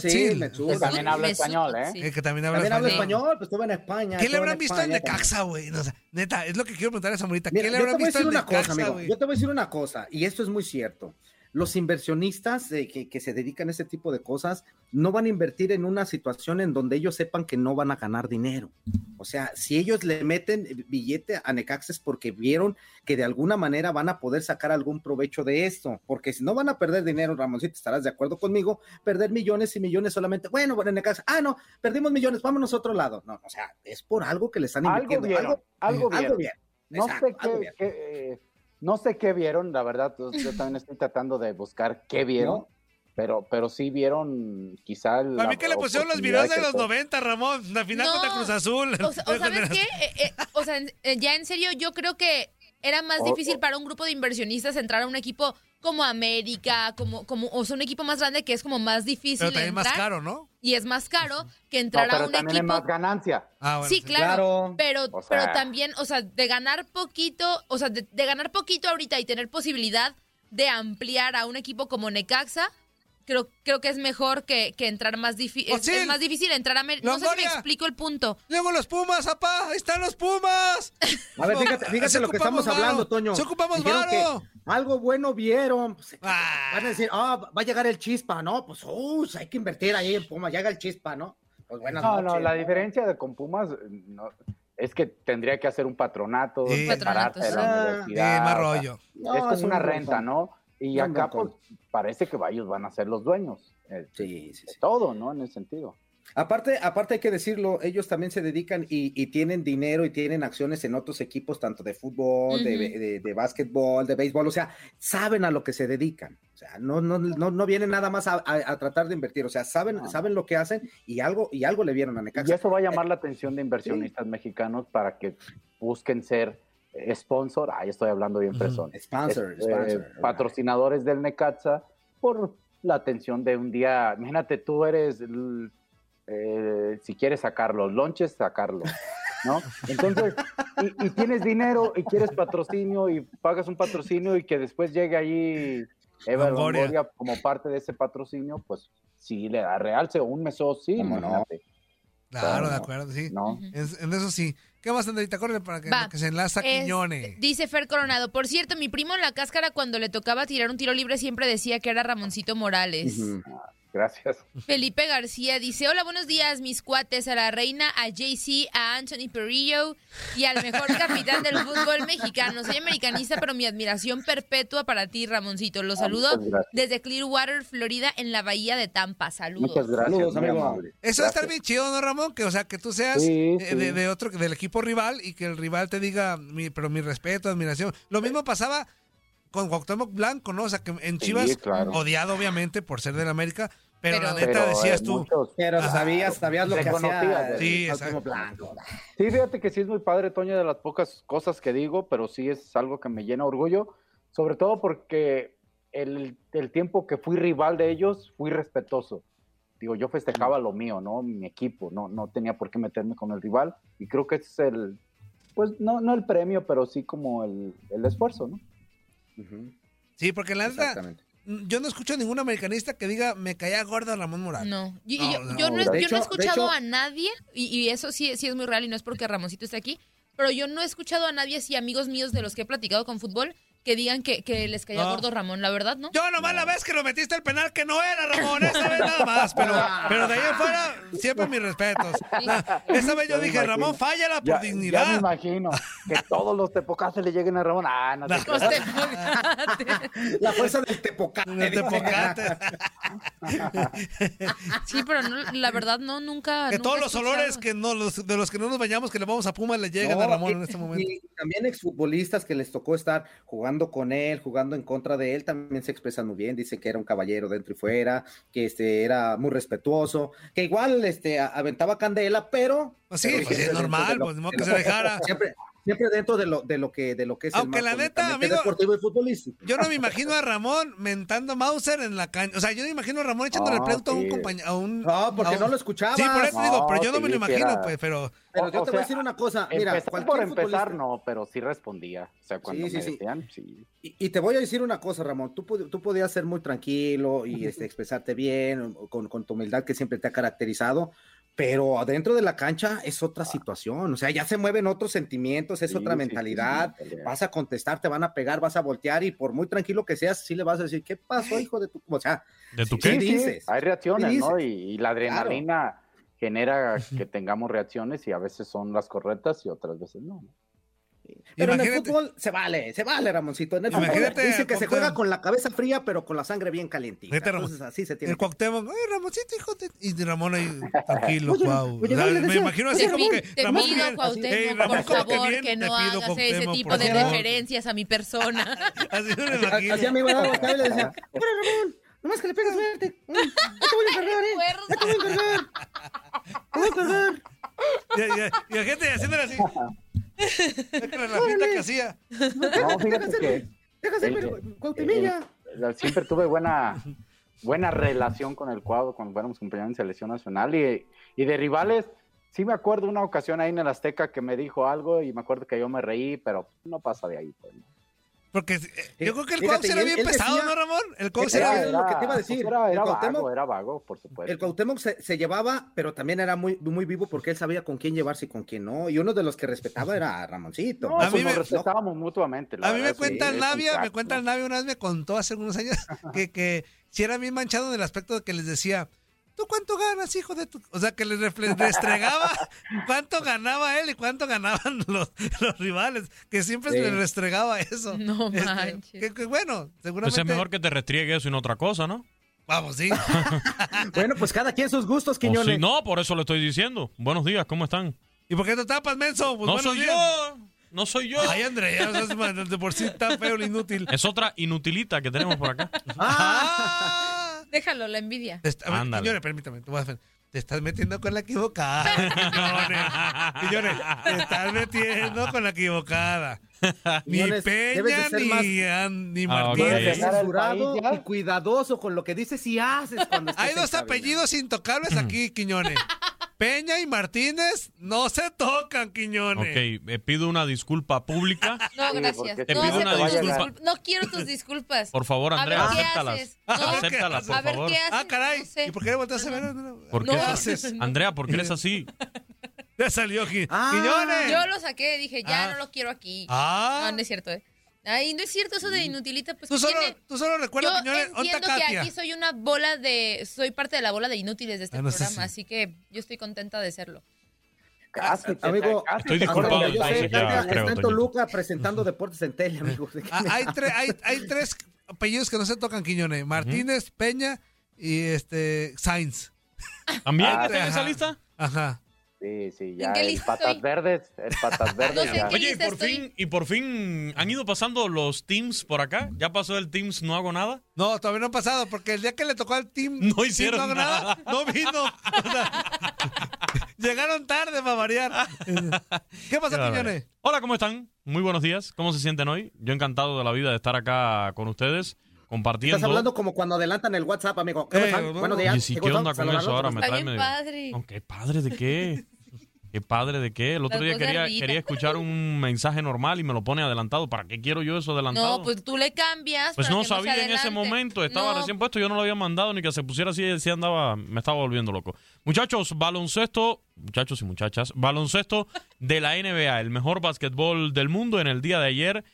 Chill. Metzulo. Que también habla español, ¿eh? Eh, que también habla También habla español. español, pues estuvo en España. ¿Qué le habrán en visto en España también. Necaxa, güey? No, o sea, neta, es lo que quiero preguntar a Zamorita. Mira, ¿Qué le yo te habrán voy a visto decir en una cosa, Necaxa, amigo. güey? Yo te voy a decir una cosa, y esto es muy cierto. Los inversionistas eh, que, que se dedican a ese tipo de cosas no van a invertir en una situación en donde ellos sepan que no van a ganar dinero. O sea, si ellos le meten billete a Necaxa es porque vieron que de alguna manera van a poder sacar algún provecho de esto. Porque si no van a perder dinero, Ramoncito, estarás de acuerdo conmigo, perder millones y millones solamente. Bueno, bueno, Necaxa, ah, no, perdimos millones, vámonos a otro lado. No, o sea, es por algo que le están Algo invirtiendo. vieron, algo vieron. algo bien. No Exacto, sé qué, bien. qué, no sé qué vieron, la verdad, yo también estoy tratando de buscar qué vieron, ¿No? pero, pero sí vieron quizá Para la mí que le pusieron los videos de los fue. 90, Ramón. La final No. contra Cruz Azul. O, sea- o sabes qué, [LAUGHS] Eh, eh, o sea, en- eh, ya en serio, yo creo que era más O- difícil o- para un grupo de inversionistas entrar a un equipo como América, como, como, o sea, un equipo más grande que es como más difícil Pero también más entrar, caro, ¿no? y es más caro que No, entrar a un también hay equipo. más ganancia. Ah, bueno. sí, claro, Claro. Pero, O sea- pero también, o sea, de ganar poquito, o sea, de, de ganar poquito ahorita y tener posibilidad de ampliar a un equipo como Necaxa, creo, creo que es mejor que, que entrar más difícil. Es, sí. es más difícil entrar a América. No sé si me explico el punto. Luego los Pumas, apá. Ahí están los Pumas. A ver, fíjate, fíjate lo que estamos hablando. Toño. Se ocupamos varo. Algo bueno vieron. Pues, Ah. Van a decir, ah, va a llegar el chispa, ¿no? Pues, uh, hay que invertir ahí en Puma, llega el chispa, ¿no? Pues buenas No, no, noches, la diferencia de con Pumas no, es que tendría que hacer un patronato, Sí. separarse de la Patronato, sí. universidad. Eh, más o sea, rollo. No, esto es un una renta, ¿no? Y acá pues parece que ellos van a ser los dueños. eh, Sí, sí, todo, ¿no? En ese sentido. Aparte, aparte hay que decirlo, ellos también se dedican y, y tienen dinero y tienen acciones en otros equipos, tanto de fútbol, de, de, de básquetbol, de béisbol, o sea, saben a lo que se dedican. O sea, no, no, no, no vienen nada más a, a- a tratar de invertir, o sea, saben, No. saben lo que hacen y algo, y algo le vieron a Y Necaxa. eso va a llamar la atención de inversionistas mexicanos para que busquen ser eh, sponsor, ahí estoy hablando bien persona, Sponsor, eh, sponsor. patrocinadores del Necaxa por la atención de un día. Imagínate, tú eres, el- eh, si quieres sacar los lonches, sacarlo, ¿no? Entonces, y, y tienes dinero y quieres patrocinio y pagas un patrocinio y que después llegue ahí Eva Longoria. Longoria como parte de ese patrocinio, pues sí le da realce o un meso, sí, ¿Cómo no? Claro, de acuerdo, sí. ¿no? En, en eso sí. ¿Qué más, Andrita? Corre para que, Va. que se enlaza Es- Quiñones. Dice Fer Coronado. Por cierto, mi primo en la cáscara, cuando le tocaba tirar un tiro libre, siempre decía que era Ramoncito Morales. Gracias. Felipe García dice: Hola, buenos días, mis cuates, a la reina, a JC, a Anthony Perillo y al mejor [LAUGHS] capitán del fútbol mexicano. Soy americanista, pero mi admiración perpetua para ti, Ramoncito. Los saludo muchas gracias. desde Clearwater, Florida, en la bahía de Tampa. Saludos. Muchas gracias. Saludos, amigo. amable. Eso va a estar bien chido, ¿no, Ramón? Que, o sea, que tú seas Sí, eh, sí. De, de otro, del equipo rival y que el rival te diga, mi, pero mi respeto, admiración. Lo mismo pasaba con Cuauhtémoc Blanco, ¿no? O sea, que en Sí, Chivas, claro. odiado obviamente por ser del América, pero, Pero- la neta Pero, decías eh, tú, muchos- Pero Ajá. sabías, sabías lo que hacía sí, exacto. Sí, fíjate que sí es muy padre, Toño, de las pocas cosas que digo, pero sí es algo que me llena orgullo, sobre todo porque el, el tiempo que fui rival de ellos, fui respetuoso. Digo, yo festejaba lo mío, ¿no? Mi equipo, no, no tenía por qué meterme con el rival, y creo que ese es el, pues no, no el premio, pero sí como el, el esfuerzo, ¿no? Sí, porque la neta, Exactamente. yo no escucho a ningún americanista que diga me caía gorda Ramón Morales. No, y- y No, yo, no. yo no, yo no he escuchado hecho- a nadie, y, y eso sí, sí es muy real y no es porque Ramoncito esté aquí, pero yo no he escuchado a nadie, así amigos míos de los que he platicado con fútbol, que digan que, que les caía No. gordo Ramón, la verdad, ¿no? Yo nomás la vez que lo metiste al penal que no era Ramón, esa vez nada más, pero, pero de ahí en fuera siempre mis respetos. Na- esa vez yo dije, imagino. Ramón, fállala por Ya, ya me dignidad. imagino que todos los tepocases le lleguen a Ramón. Ah, no te No. creas. Este, La fuerza del tepocate. Sí, pero no, la verdad no, nunca. Que nunca todos los escuchado. olores que no, los, de los que no nos bañamos, que le vamos a Puma, le llegan No, a Ramón y- en este momento. Y también exfutbolistas que les tocó estar jugando con él, jugando en contra de él, también se expresan muy bien, dicen que era un caballero dentro y fuera, que este era muy respetuoso, que igual este aventaba candela, pero Pues sí, pero pues es normal, pues, de que se dejara. Siempre, siempre dentro de lo de lo que de lo que es Aunque el la neta, amigo, deportivo y futbolístico. Yo no me [LAUGHS] imagino a Ramón mentando Mauser en la cancha. O sea, yo no me imagino a Ramón echándole Ah, pleito a un compañero. A un, No, porque un- no lo escuchaba. Sí, por eso digo, pero yo no me lo imagino, pues, pero. Pero O- yo o te voy a decir una cosa, mira, por cualquier empezar, futbolista- no, pero sí respondía. O sea, cuando Sí, sí, me sí. decían, sí. Y, y te voy a decir una cosa, Ramón, tú, tú podías ser muy tranquilo y este, expresarte bien, con, con tu humildad que siempre te ha caracterizado, pero adentro de la cancha es otra situación, o sea, ya se mueven otros sentimientos, es Sí, otra sí, mentalidad, sí, sí. vas a contestar, te van a pegar, vas a voltear y por muy tranquilo que seas, sí le vas a decir, ¿qué pasó, hijo de tu...? O sea, ¿De tu Sí, qué? sí. dices. Hay reacciones, ¿no? y la adrenalina genera [LAUGHS] que tengamos reacciones y a veces son las correctas y otras veces no. Pero en el Imagínate- fútbol se vale, se vale, Ramoncito, en el fútbol Imagínate dice a que se juega con la cabeza fría, pero con la sangre bien calientita, entonces así se tiene El que Cuauhtémoc, ay, Ramoncito, hijo de... Y Ramón ahí, [LAUGHS] tranquilo, Oye, guau. oye, O sea, no le me decía, imagino así como que... te Ramón pido, Cuauhtémoc, "Ey, Ramón, por favor, bien, que no hagas ese tipo de favor". referencias a mi persona. [LAUGHS] Así me Así imagino. a mí me daba volteaba y le decía, ¡Hombre, Ramón! Nomás que le pegas fuerte. Ya te voy a encargar, ¿eh? Ya te voy a encargar. Te voy a encargar. Y la gente haciéndole así. La pinta que hacía. No, fíjate que Déjase, pero, el- Cuauhtemilla. el- siempre tuve buena buena relación con el cuadro cuando fuéramos compañeros en selección nacional y, y de rivales. Sí me acuerdo una ocasión ahí en el Azteca que me dijo algo y me acuerdo que yo me reí, pero no pasa de ahí. Pues, ¿no? Porque eh, yo creo que el Fíjate, Cuauhtémoc era él- bien él pesado, decía- ¿no, Ramón? El Cuauhtémoc Era- era... era lo que te iba a decir. Era, El era Cuauhtémoc- vago, era vago, por supuesto. El Cuauhtémoc se, se llevaba, pero también era muy, muy vivo porque él sabía con quién llevarse y con quién no. Y uno de los que respetaba era Ramoncito. No, A pues mí me- nos respetábamos mutuamente. la A mí me verdad, sí, cuenta el es un Navia, crack, me cuenta ¿no? el Navia una vez me contó hace algunos años [LAUGHS] que, que si era bien manchado en el aspecto de que les decía, ¿tú cuánto ganas, hijo de tu...? O sea, que les refle- restregaba [LAUGHS] cuánto ganaba él y cuánto ganaban [LAUGHS] los, los rivales, que siempre Sí. les restregaba eso. No Este, manches. que, que bueno, seguramente... Pues es mejor que te restriegue eso y no otra cosa, ¿no? Vamos, sí. [LAUGHS] Bueno, pues cada quien sus gustos, O Quiñones. sí, no, por eso lo estoy diciendo. Buenos días, ¿cómo están? ¿Y por qué te tapas, menso? Pues no soy días. yo, no soy yo. Ay, André, ya no de por sí tan feo e inútil. Es otra inutilita que tenemos por acá. ¡Ah! Déjalo, la envidia. Está- a ver, Ándale. Quiñones, permítame, te voy a Te estás metiendo con la equivocada. [LAUGHS] [LAUGHS] Quiñones, te estás metiendo con la equivocada. Ni de Peña ni, más- An- ni Ah, Debes ok. de Martínez. ser Dejar el mesurado país ya. y cuidadoso con lo que dices y haces cuando estés Hay dos apellidos intocables aquí, [LAUGHS] Quiñones. Peña y Martínez no se tocan, Ok, Quiñones. eh, pido una disculpa pública. [LAUGHS] No, gracias. Te no, pido una tus disculpa. disculpas. no quiero tus disculpas. Por favor, Andrea, ¿qué acéptalas. haces? No. Acéptalas, por a ver, favor. ¿qué haces? Ah, caray. No sé. ¿Y por qué le volteas a ver? ¿Por ¿Qué haces? Andrea, ¿por qué eres así? [LAUGHS] Ya salió aquí. Ah. Quiñones. Yo lo saqué, dije, ya Ah. no lo quiero aquí. Ah. No, no es cierto, ¿eh? Ay, no es cierto eso de inutilita, pues Tú ¿qué solo, tiene? tú solo recuerda, Yo Quiñones, ¿dónde entiendo que Katia? aquí soy una bola de, soy parte de la bola de inútiles de este Ah, no programa, así que yo estoy contenta de serlo. Casi, Amigo, casi Estoy disculpado, donde yo sé, entonces, ya, Katia creo, está en. Toluca presentando deportes en tele, amigo. Ah, hay, tre- hay, hay tres apellidos que no se tocan, Quiñones. Martínez, Peña y este Sainz. ¿También Ah, está en esa lista? Ajá. Sí, sí, ya. qué El patas verdes, el patas [LAUGHS] verdes No sé Oye, y por estoy? fin, y por fin han ido pasando los teams por acá. ¿Ya pasó el teams no hago nada? No, todavía no ha pasado, porque el día que le tocó al team. No team hicieron hago nada. No vino. O sea, [LAUGHS] llegaron tarde para variar. [LAUGHS] ¿Qué bárbaro. Quiñones? Hola, ¿cómo están? Muy buenos días. ¿Cómo se sienten hoy? Yo encantado de la vida de estar acá con ustedes, compartiendo. Estás hablando como cuando adelantan el WhatsApp, amigo. ¿Qué Eh, pasa? no, Buenos no. días. Y sí, ¿Qué ¿qué cosa? onda con eso ahora? Me trae padre. No, ¿Qué padre de qué? [LAUGHS] ¿Qué padre de qué? El otro Las día quería, quería escuchar un mensaje normal y me lo pone adelantado. ¿Para qué quiero yo eso adelantado? No, pues tú le cambias. Pues para no que se sabía en ese momento, estaba No, recién puesto, yo no lo había mandado ni que se pusiera así, decía andaba, me estaba volviendo loco. Muchachos, baloncesto, muchachos y muchachas, baloncesto de la NBA, el mejor básquetbol del mundo en el día de ayer.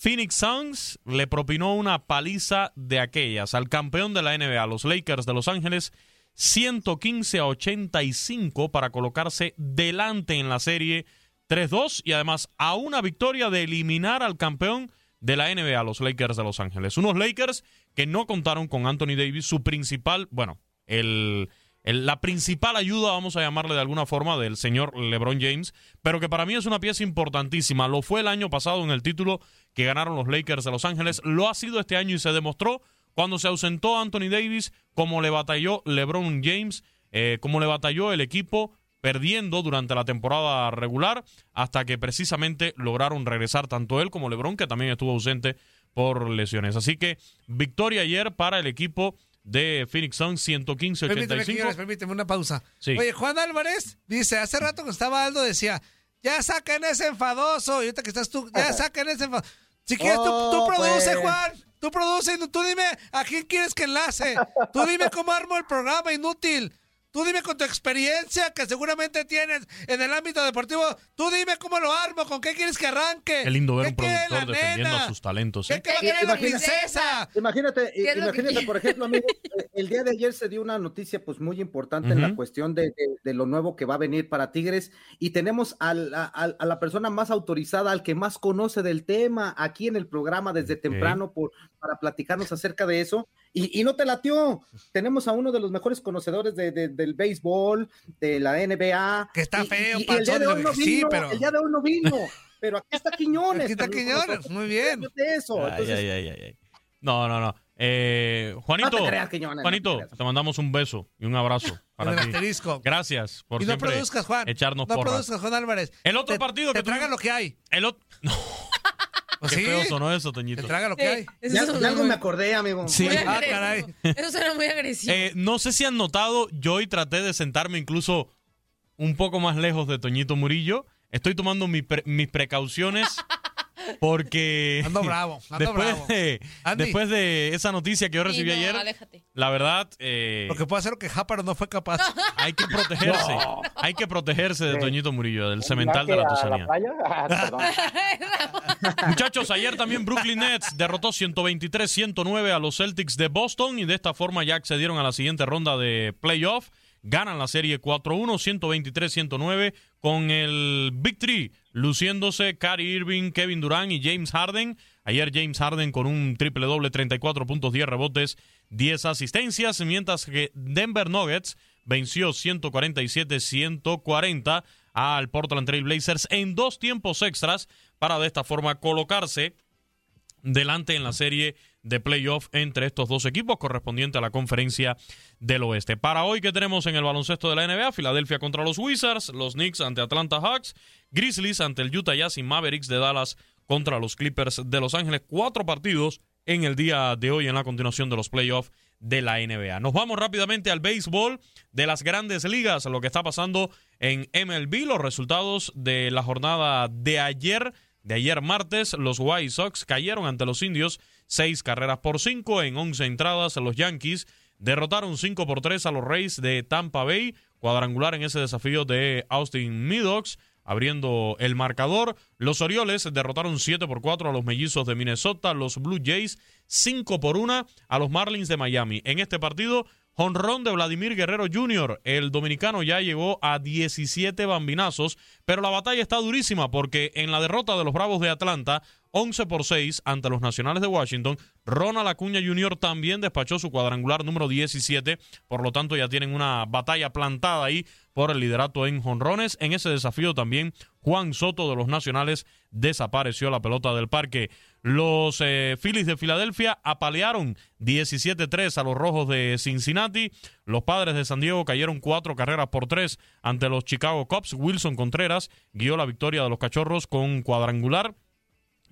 Phoenix Suns le propinó una paliza de aquellas al campeón de la NBA, los Lakers de Los Ángeles, 115 a 85 para colocarse delante en la serie 3-2 y además a una victoria de eliminar al campeón de la NBA, los Lakers de Los Ángeles. Unos Lakers que no contaron con Anthony Davis, su principal, bueno, el, la principal ayuda, vamos a llamarle de alguna forma, del señor LeBron James, pero que para mí es una pieza importantísima. Lo fue el año pasado en el título que ganaron los Lakers de Los Ángeles, lo ha sido este año y se demostró cuando se ausentó Anthony Davis, como le batalló LeBron James, eh, como le batalló el equipo perdiendo durante la temporada regular hasta que precisamente lograron regresar tanto él como LeBron, que también estuvo ausente por lesiones. Así que victoria ayer para el equipo de Phoenix Suns Permíteme, 115-85. señores, permíteme una pausa. Sí. Oye, Juan Álvarez dice, hace rato que estaba Aldo, decía, ya saquen ese enfadoso. Y ahorita que estás tú, ya saquen ese enfadoso. Si quieres, tú, tú Oh, produce, pues. Juan. Tú produce, tú dime a quién quieres que enlace. Tú dime cómo armo el programa, inútil. Tú dime con tu experiencia que seguramente tienes en el ámbito deportivo. Tú dime cómo lo armo, con qué quieres que arranque. Qué lindo ver ¿Qué un productor la defendiendo nena? a sus talentos. ¿Qué ¿eh? quiere quiere la la princesa? Imagínate, ¿Qué imagínate, por ejemplo, amigo, eh, el día de ayer se dio una noticia pues muy importante en la cuestión de, de- de lo nuevo que va a venir para Tigres y tenemos al- a, a- a la persona más autorizada, al que más conoce del tema aquí en el programa desde temprano por, para platicarnos acerca de eso y, y no te latió. Tenemos a uno de los mejores conocedores de- de- del béisbol, de la NBA. Que está y- y- feo, y el día de hoy no sí, vino, pero- el día de hoy no vino. [LAUGHS] Pero aquí está Quiñones. Aquí está Quiñones, muy bien. De eso. Ay, Entonces, ay, ay, ay, ay. No, no, no. Eh, Juanito, No te creas, Quiñones, no te Juanito, te mandamos un beso y un abrazo [LAUGHS] para el ti. asterisco. Gracias por Y no siempre produzcas, Juan. echarnos no porras. produzcas, Juan Álvarez. El otro Te- partido te que traga lo que hay. El otro... [LAUGHS] No, [LAUGHS] qué sí, feo sonó eso, te Toñito. traga lo Sí, que hay. eso ya, algo muy- me acordé, amigo. Sí. muy Ah, agresivo. caray. Eso suena muy agresivo. Eh, no sé si han notado, yo hoy traté de sentarme incluso un poco más lejos de Toñito Murillo. Estoy tomando mi pre- mis precauciones porque Ando bravo, ando [LAUGHS] después, bravo. De, Andy. después de esa noticia que yo Sí, recibí no, ayer, aléjate. la verdad, eh, Lo que puede hacer lo que Jáparo no fue capaz. [LAUGHS] hay que protegerse. Hay que protegerse de Sí. Toñito Murillo, del ¿Un cemental de la Tusanía. Ah, [LAUGHS] perdón. Muchachos, ayer también Brooklyn Nets derrotó 123-109 a los Celtics de Boston y de esta forma ya accedieron a la siguiente ronda de playoff. Ganan la serie 4-1, 123-109 con el Big Three luciéndose Kyrie Irving, Kevin Durant y James Harden. Ayer James Harden con un triple doble, 34 puntos, 10 rebotes, 10 asistencias, mientras que Denver Nuggets venció 147-140 al Portland Trail Blazers en dos tiempos extras para de esta forma colocarse delante en la serie de playoff entre estos dos equipos correspondiente a la conferencia del oeste. Para hoy que tenemos en el baloncesto de la NBA, Filadelfia contra los Wizards, los Knicks ante Atlanta Hawks, Grizzlies ante el Utah Jazz y Mavericks de Dallas contra los Clippers de Los Ángeles. Cuatro partidos en el día de hoy en la continuación de los playoffs de la NBA. Nos vamos rápidamente al béisbol de las grandes ligas, lo que está pasando en MLB, los resultados de la jornada de ayer. De ayer martes, los White Sox cayeron ante los indios seis carreras por cinco en once entradas. Los Yankees derrotaron cinco por tres a los Rays de Tampa Bay, cuadrangular en ese desafío de Austin Meadows, abriendo el marcador. Los Orioles derrotaron 7 por 4 a los Mellizos de Minnesota. Los Blue Jays 5 por 1 a los Marlins de Miami. En este partido, jonrón de Vladimir Guerrero Jr. El dominicano ya llegó a 17 bambinazos, pero la batalla está durísima porque en la derrota de los Bravos de Atlanta, 11 por 6 ante los Nacionales de Washington, Ronald Acuña Jr. también despachó su cuadrangular número 17, por lo tanto ya tienen una batalla plantada ahí por el liderato en jonrones. En ese desafío también Juan Soto de los Nacionales desapareció la pelota del parque. Los eh, Phillies de Filadelfia apalearon 17-3 a los Rojos de Cincinnati. Los Padres de San Diego cayeron cuatro carreras por tres ante los Chicago Cubs. Wilson Contreras guió la victoria de los Cachorros con cuadrangular.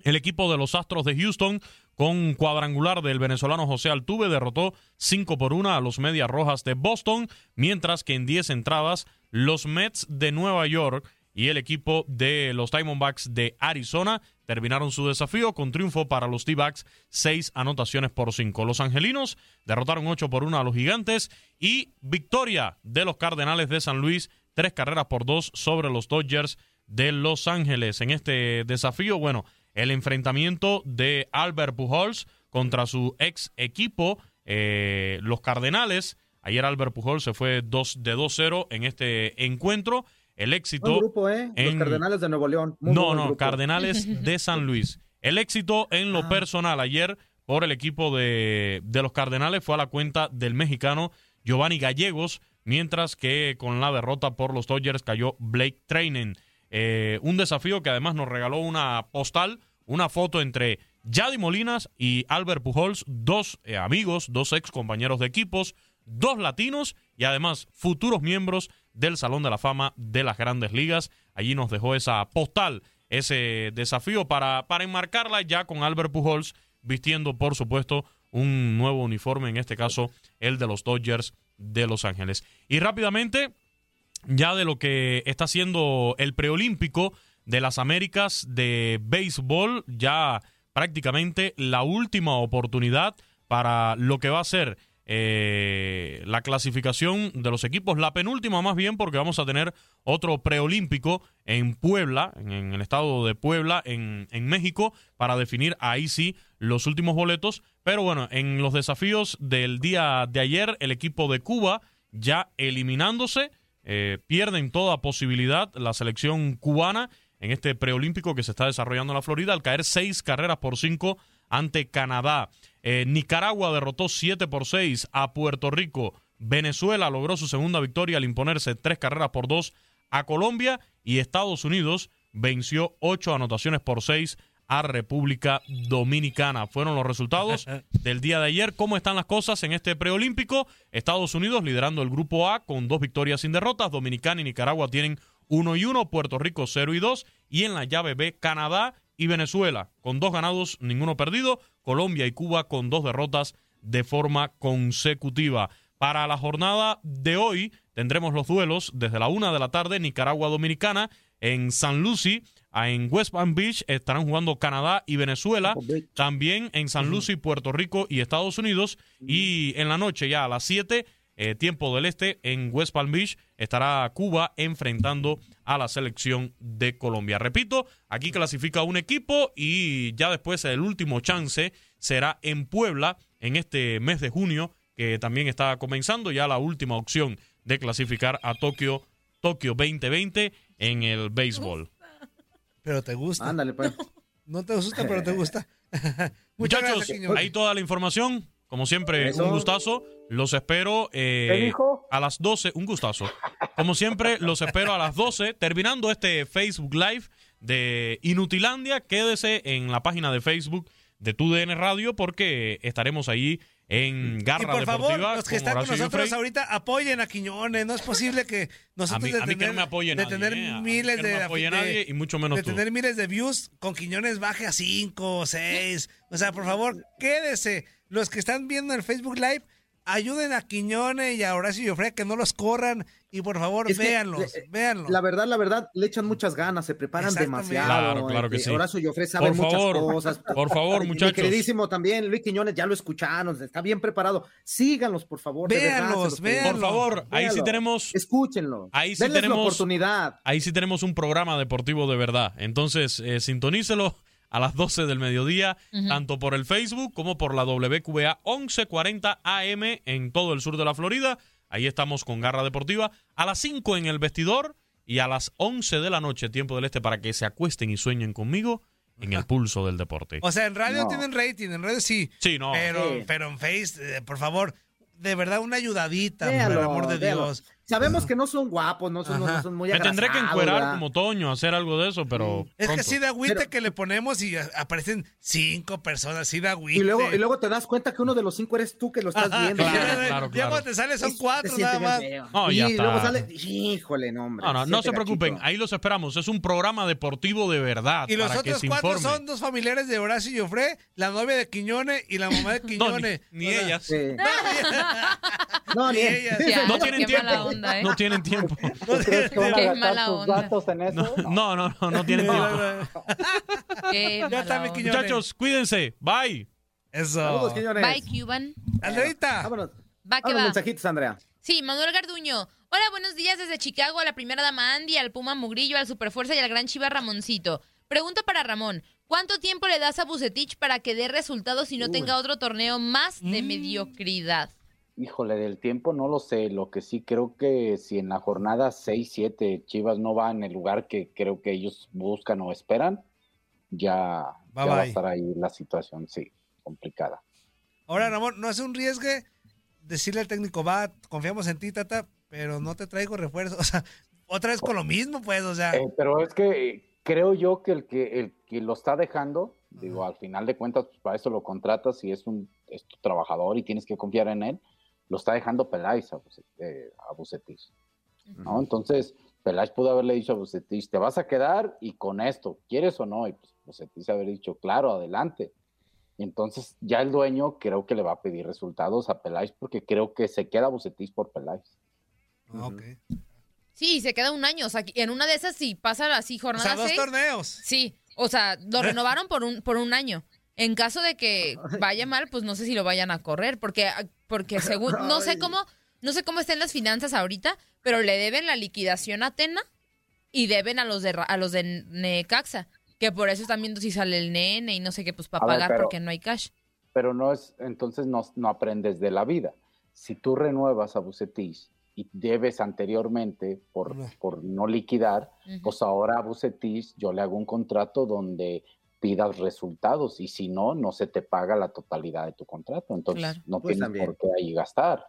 El equipo de los Astros de Houston, con cuadrangular del venezolano José Altuve, derrotó 5 por 1 a los Medias Rojas de Boston, mientras que en 10 entradas los Mets de Nueva York y el equipo de los Diamondbacks de Arizona terminaron su desafío con triunfo para los D-Backs, seis anotaciones por cinco. Los angelinos derrotaron ocho por uno a los gigantes y victoria de los Cardenales de San Luis, tres carreras por dos sobre los Dodgers de Los Ángeles. En este desafío, bueno, el enfrentamiento de Albert Pujols contra su ex equipo, eh, los Cardenales. Ayer Albert Pujols se fue dos, de 2-0 en este encuentro el éxito. Buen grupo, ¿eh? Los en- Cardenales de Nuevo León. Muy no, no. Cardenales [LAUGHS] de San Luis. El éxito en lo Ah. personal ayer por el equipo de, de los Cardenales fue a la cuenta del mexicano Giovanni Gallegos, mientras que con la derrota por los Dodgers cayó Blake Trainen. Eh, un desafío que además nos regaló una postal, una foto entre Yadi Molinas y Albert Pujols, dos eh, amigos, dos ex compañeros de equipos, dos latinos y además futuros miembros del Salón de la Fama de las Grandes Ligas. Allí nos dejó esa postal, ese desafío para, para enmarcarla ya con Albert Pujols vistiendo, por supuesto, un nuevo uniforme, en este caso el de los Dodgers de Los Ángeles. Y rápidamente, ya de lo que está haciendo el preolímpico de las Américas de béisbol, ya prácticamente la última oportunidad para lo que va a ser eh, la clasificación de los equipos, la penúltima más bien porque vamos a tener otro preolímpico en Puebla, en, el estado de Puebla, en, en México, para definir ahí sí los últimos boletos. Pero bueno, en los desafíos del día de ayer, el equipo de Cuba ya eliminándose, eh, pierden toda posibilidad la selección cubana en este preolímpico que se está desarrollando en la Florida al caer seis carreras por cinco ante Canadá. Eh, Nicaragua derrotó 7 por 6 a Puerto Rico. Venezuela logró su segunda victoria al imponerse tres carreras por dos a Colombia y Estados Unidos venció ocho anotaciones por seis a República Dominicana. Fueron los resultados [LAUGHS] del día de ayer. ¿Cómo están las cosas en este preolímpico? Estados Unidos liderando el grupo A con dos victorias sin derrotas. Dominicana y Nicaragua tienen uno y uno. Puerto Rico 0 y 2. Y en la llave B, Canadá y Venezuela con dos ganados, ninguno perdido. Colombia y Cuba con dos derrotas de forma consecutiva. Para la jornada de hoy tendremos los duelos desde la una de la tarde, Nicaragua-Dominicana, en San Lucy, a- en West Palm Beach estarán jugando Canadá y Venezuela, también en San Lucy, Puerto Rico y Estados Unidos, y en la noche ya a las 7, eh, tiempo del este, en West Palm Beach estará Cuba enfrentando a la selección de Colombia. Repito, aquí clasifica un equipo y ya después el último chance será en Puebla en este mes de junio, que también está comenzando ya la última opción de clasificar a Tokio, Tokio 2020 en el béisbol. Pero te gusta. Ándale, pues. No te gusta, pero te gusta. [LAUGHS] Muchas Muchachos, ahí toda la información. Como siempre, Eso. un gustazo. Los espero eh, a las 12. Un gustazo. Como siempre, los espero a las 12. Terminando este Facebook Live de Inutilandia, quédese en la página de Facebook de TUDN Radio porque estaremos ahí en Y Garra por favor, los que están con nosotros ahorita, apoyen a Quiñones. No es posible que nosotros A mí- de a tener, no de nadie, tener eh. Miles no de, y mucho menos de tú. tener miles de views, con Quiñones baje a 5 o 6. O sea, por favor, quédese. Los que están viendo el Facebook Live, ayuden a Quiñones y a Horacio y Ofre que no los corran. Y por favor, Es que, véanlos, eh, véanlos. La verdad, la verdad, le echan muchas ganas, se preparan demasiado. Claro, claro que eh, sí. Horacio Joffre sabe Por muchas favor, cosas. por favor, [LAUGHS] Mi muchachos. queridísimo también, Luis Quiñones, ya lo escucharon, está bien preparado. Síganlos, por favor. de verdad, Véanlos, véanlos. Por favor, ahí sí tenemos Escúchenlo. Ahí sí tenemos- la oportunidad. ahí sí tenemos un programa deportivo de verdad. Entonces, eh, sintonícelo a las 12 del mediodía, tanto por el Facebook como por la WQBA 1140 AM en todo el sur de la Florida. Ahí estamos con Garra Deportiva. A las 5 en el vestidor y a las 11 de la noche, tiempo del este, para que se acuesten y sueñen conmigo en el pulso del deporte. O sea, en radio No. tienen rating, en radio sí. Sí, no. Pero, Sí. pero en Face, eh, por favor, de verdad una ayudadita, por el amor de. Dios. Sabemos que no son guapos, no son, no son muy Me tendré que encuerar ¿verdad? como Toño, hacer algo de eso, pero. Es que sí da agüite Pero- que le ponemos y aparecen cinco personas, sí da agüite. Y luego, y luego te das cuenta que uno de los cinco eres tú que lo estás Ajá, viendo. Claro, claro, ya claro. te sale son cuatro nada más. No, y está. luego sale, híjole, no, hombre. No, no, no se preocupen, gachito. ahí los esperamos. Es un programa deportivo de verdad Y los para otros cuatro informe. son dos familiares de Horacio y Ofré, la novia de Quiñones y la mamá de [LAUGHS] No, ni, Quiñones. ni ellas. Sí. [LAUGHS] No, [LAUGHS] ni ellas. Ya, No tienen qué tiempo. mala onda, ¿eh? No tienen tiempo. ¿Tú crees que van a Qué mala onda. datos en eso? No, no, no, no tienen tiempo. [LAUGHS] Qué Ya está. Muchachos, cuídense. Bye. Eso. Saludos. Bye, Cuban. Andreita. Vámonos. Va que Vámonos, va. mensajitos, Andrea. Sí, Manuel Garduño. Hola, buenos días desde Chicago a la primera dama Andy, al Puma Mugrillo, al Superfuerza y al Gran Chiva Ramoncito. Pregunta para Ramón. ¿Cuánto tiempo le das a Bucetich para que dé resultados y no tenga otro torneo más de Mm. mediocridad? Híjole, del tiempo no lo sé. Lo que sí creo que si en la jornada 6, 7 Chivas no va en el lugar que creo que ellos buscan o esperan, ya, Bye, ya va a bye. estar ahí la situación, sí, complicada. Ahora, Ramón, no es un riesgo decirle al técnico, va, confiamos en ti, tata, pero no te traigo refuerzo. [LAUGHS] O sea, otra vez con lo mismo, pues, o sea. Eh, pero es que eh, creo yo que el que el que lo está dejando, digo, al final de cuentas, pues para eso lo contratas y es un es tu trabajador y tienes que confiar en él, lo está dejando Peláez a, eh, a Bucetich, ¿no? Entonces, Peláez pudo haberle dicho a Bucetich, te vas a quedar y con esto, ¿quieres o no? Y pues Bucetich haber dicho, claro, adelante. Y entonces ya el dueño creo que le va a pedir resultados a Peláez porque creo que se queda Bucetich por Peláez. Ah, ok. Sí, se queda un año. O sea, en una de esas, si pasa así O jornada sea, dos seis, torneos. Sí, o sea, lo renovaron por un, por un año. En caso de que vaya mal, pues no sé si lo vayan a correr, porque, porque [LAUGHS] según, no sé cómo, no sé cómo estén las finanzas ahorita, pero le deben la liquidación a Tena y deben a los de Ra- a los de Necaxa, que por eso están viendo si sale el nene y no sé qué, pues para A ver, pagar pero- porque no hay cash. pero no es, entonces no, no aprendes de la vida. Si tú renuevas a Bucetich y debes anteriormente por, No. por no liquidar, pues ahora a Bucetich yo le hago un contrato donde pidas resultados y si no, no se te paga la totalidad de tu contrato. Entonces Claro. no Pues tienes también. por qué ahí gastar.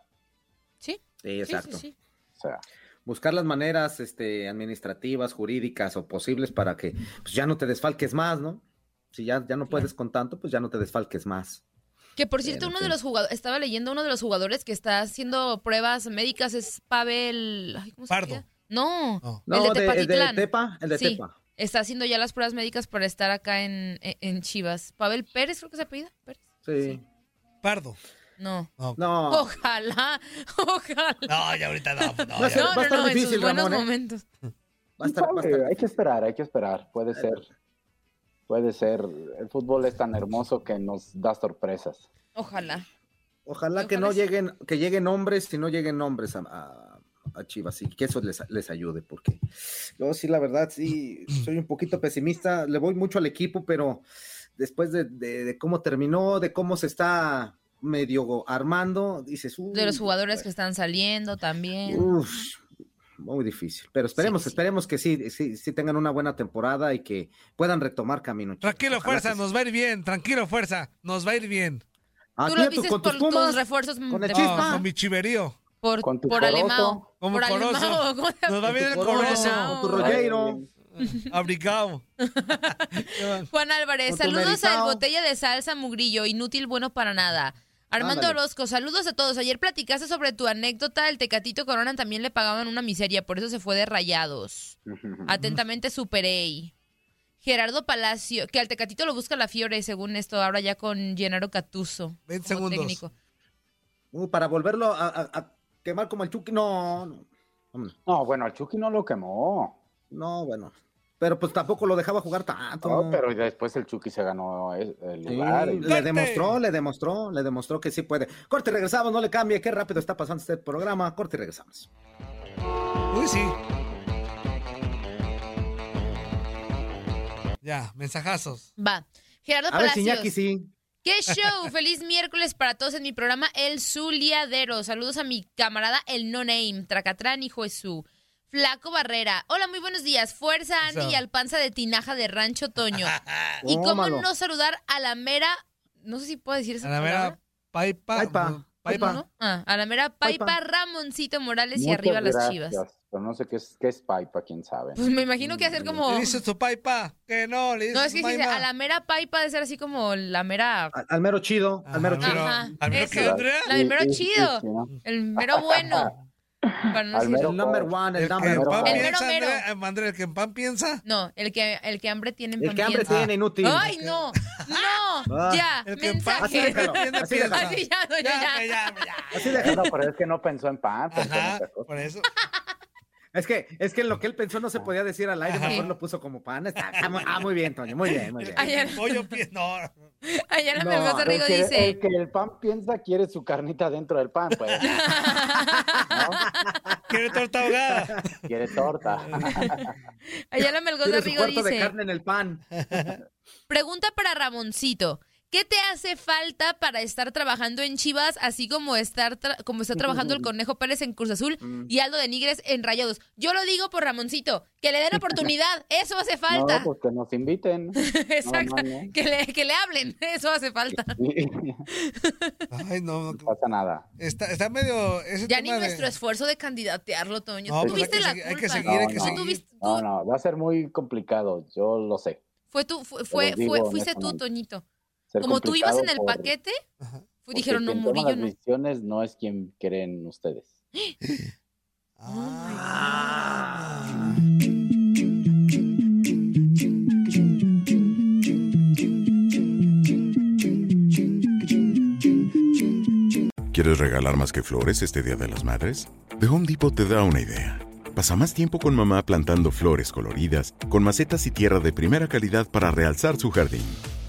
Sí, Sí, exacto. sí, sí. O sea, Buscar las maneras este, administrativas, jurídicas o posibles para que pues, ya no te desfalques más, ¿no? Si ya, ya no puedes con tanto, pues ya no te desfalques más. Que por cierto, uno de los jugadores, estaba leyendo uno de los jugadores que está haciendo pruebas médicas es Pavel, ay, ¿cómo se Pardo. llama? No, el de de, el de Tepatitlán. Tepa, el de Sí. Tepa. Está haciendo ya las pruebas médicas para estar acá en, en, en Chivas. Pavel Pérez, creo que se apellida. Pérez. Sí. Pardo. No. No, Ojalá, [LAUGHS] ojalá. No, ya ahorita no. no, Va a ser- No, va a no, estar no, en difícil, sus buenos Ramón, ¿eh? momentos. va a estar, va a estar- hay que esperar, hay que esperar. Puede ser, puede ser. El fútbol es tan hermoso que nos da sorpresas. Ojalá. Ojalá que no lleguen, que lleguen hombres y no lleguen hombres a, a- a Chivas y que eso les, les ayude, porque yo sí, la verdad, sí, soy un poquito pesimista, le voy mucho al equipo, pero después de, de- de cómo terminó, de cómo se está medio armando, dices, De los "Uy, jugadores que están saliendo también. Uf, muy difícil, pero esperemos, Sí, sí. esperemos que sí, sí, sí tengan una buena temporada y que puedan retomar camino. chicos. Tranquilo, Ojalá fuerza, nos va a ir bien. Tranquilo, fuerza, nos va a ir bien. Ah, Tú lo dices con por tus refuerzos con el. No, con mi chiverío. Por, Con tu por corozo. Alemao. Como por corozo. Alemao. ¿cómo se- Nos va bien el corozo. Con tu Rollero. Abrigado. [LAUGHS] Juan Álvarez, Con saludos al botella de salsa Mugrillo, inútil, bueno para nada. Armando Ándale. Orozco, saludos a todos. Ayer platicaste sobre tu anécdota, el Tecatito Corona también le pagaban una miseria, por eso se fue de rayados. [LAUGHS] Atentamente Superey. Gerardo Palacio, que al Tecatito lo busca la Fiore, según esto, ahora ya con Gennaro Catuso. 20 como segundos. técnico. Uh, para volverlo a, a- a quemar como el Chucky, no, no, vámonos. No, bueno, al Chucky no lo quemó. no, bueno. Pero pues tampoco lo dejaba jugar tanto. No, pero después el Chucky se ganó el Sí, lugar. y- le demostró, le demostró, le demostró que sí puede. Corte y regresamos, no le cambie, qué rápido está pasando este programa. Corte y regresamos. Uy, sí. Ya, mensajazos. Va. Gerardo A ver si Palacios. Iñaki sí. ¡Qué show! [LAUGHS] Feliz miércoles para todos en mi programa El Zuliadero. Saludos a mi camarada El No Name, Tracatrán, hijo de su. Flaco Barrera. Hola, muy buenos días. Fuerza, Andy y al panza de tinaja de Rancho Toño. [LAUGHS] y cómo no saludar a la mera. No sé si puedo decir esa A la mera paipa. Paipa. ¿Cómo Paipa. no? Ah, a la mera Paipa, Paipa. Ramoncito Morales y arriba las gracias, chivas. Pero no sé qué es, qué es Paipa, quién sabe. Pues me imagino que hacer como. Le dice tu paipa. Que no, le dice No, es que dice, a la mera Paipa de ser así como la mera. Al, al mero chido, al mero Ajá, chido. Ajá, ¿Al mero qué, Andrea? La mero Sí, sí, sí, chido. sí, ¿no? El mero bueno. [LAUGHS] Para no Al decir- mero El number one, el El que number one. El piensa, mero, mero. Andrea, el que en pan piensa. No, el que, el que hambre tiene en El pan que hambre piensa. tiene, inútil. Ay, no, no, Ah. ya, El que en pan Así mensaje. déjalo, tiene así piensa. déjalo. Así ya, no, Ya, ya, ya. ya, ya. Así déjalo. Pero es que no pensó en pan, Ajá, por eso. Es que, es que en lo que él pensó no se podía decir al aire, Ajá. mejor lo puso como pan. Está- está muy- ah, muy bien, Toño, muy bien, muy bien. Ayer, El pollo piensa. No. ayer la No, El Rigo que, dice, el que el pan piensa quiere su carnita dentro del pan, pues. ¿no? [LAUGHS] Quiere torta ahogada. Quiere torta. ayer su Rigo cuarto de dice, carne en el pan. pregunta para Ramoncito. ¿Qué te hace falta para estar trabajando en Chivas, así como estar tra- como está trabajando el Conejo Pérez en Cruz Azul y Aldo de Nigres en Rayados? Yo lo digo por Ramoncito, que le den [LAUGHS] oportunidad, eso hace falta. No, pues que nos inviten. [LAUGHS] Exacto, no, no. Que, le, que le hablen, [LAUGHS] eso hace falta. Ay, no. no pasa nada. Está, está medio. Ese Ya ni de- nuestro esfuerzo de candidatearlo, Toño. No, tú pues hay tuviste que la seguir- hay que culpa. seguir, hay que No, no. seguir. No, no, va a ser muy complicado, yo lo sé. Fue tú, fue, fue, fue- fuiste tú. Toñito. Ser Como tú ibas en el por- paquete, fue- dijeron, no, Murillo las no. decisiones no es quien creen ustedes. [GASPS] Ah. ¿Quieres regalar más que flores este Día de las Madres? The Home Depot te da una idea. Pasa más tiempo con mamá plantando flores coloridas, con macetas y tierra de primera calidad para realzar su jardín.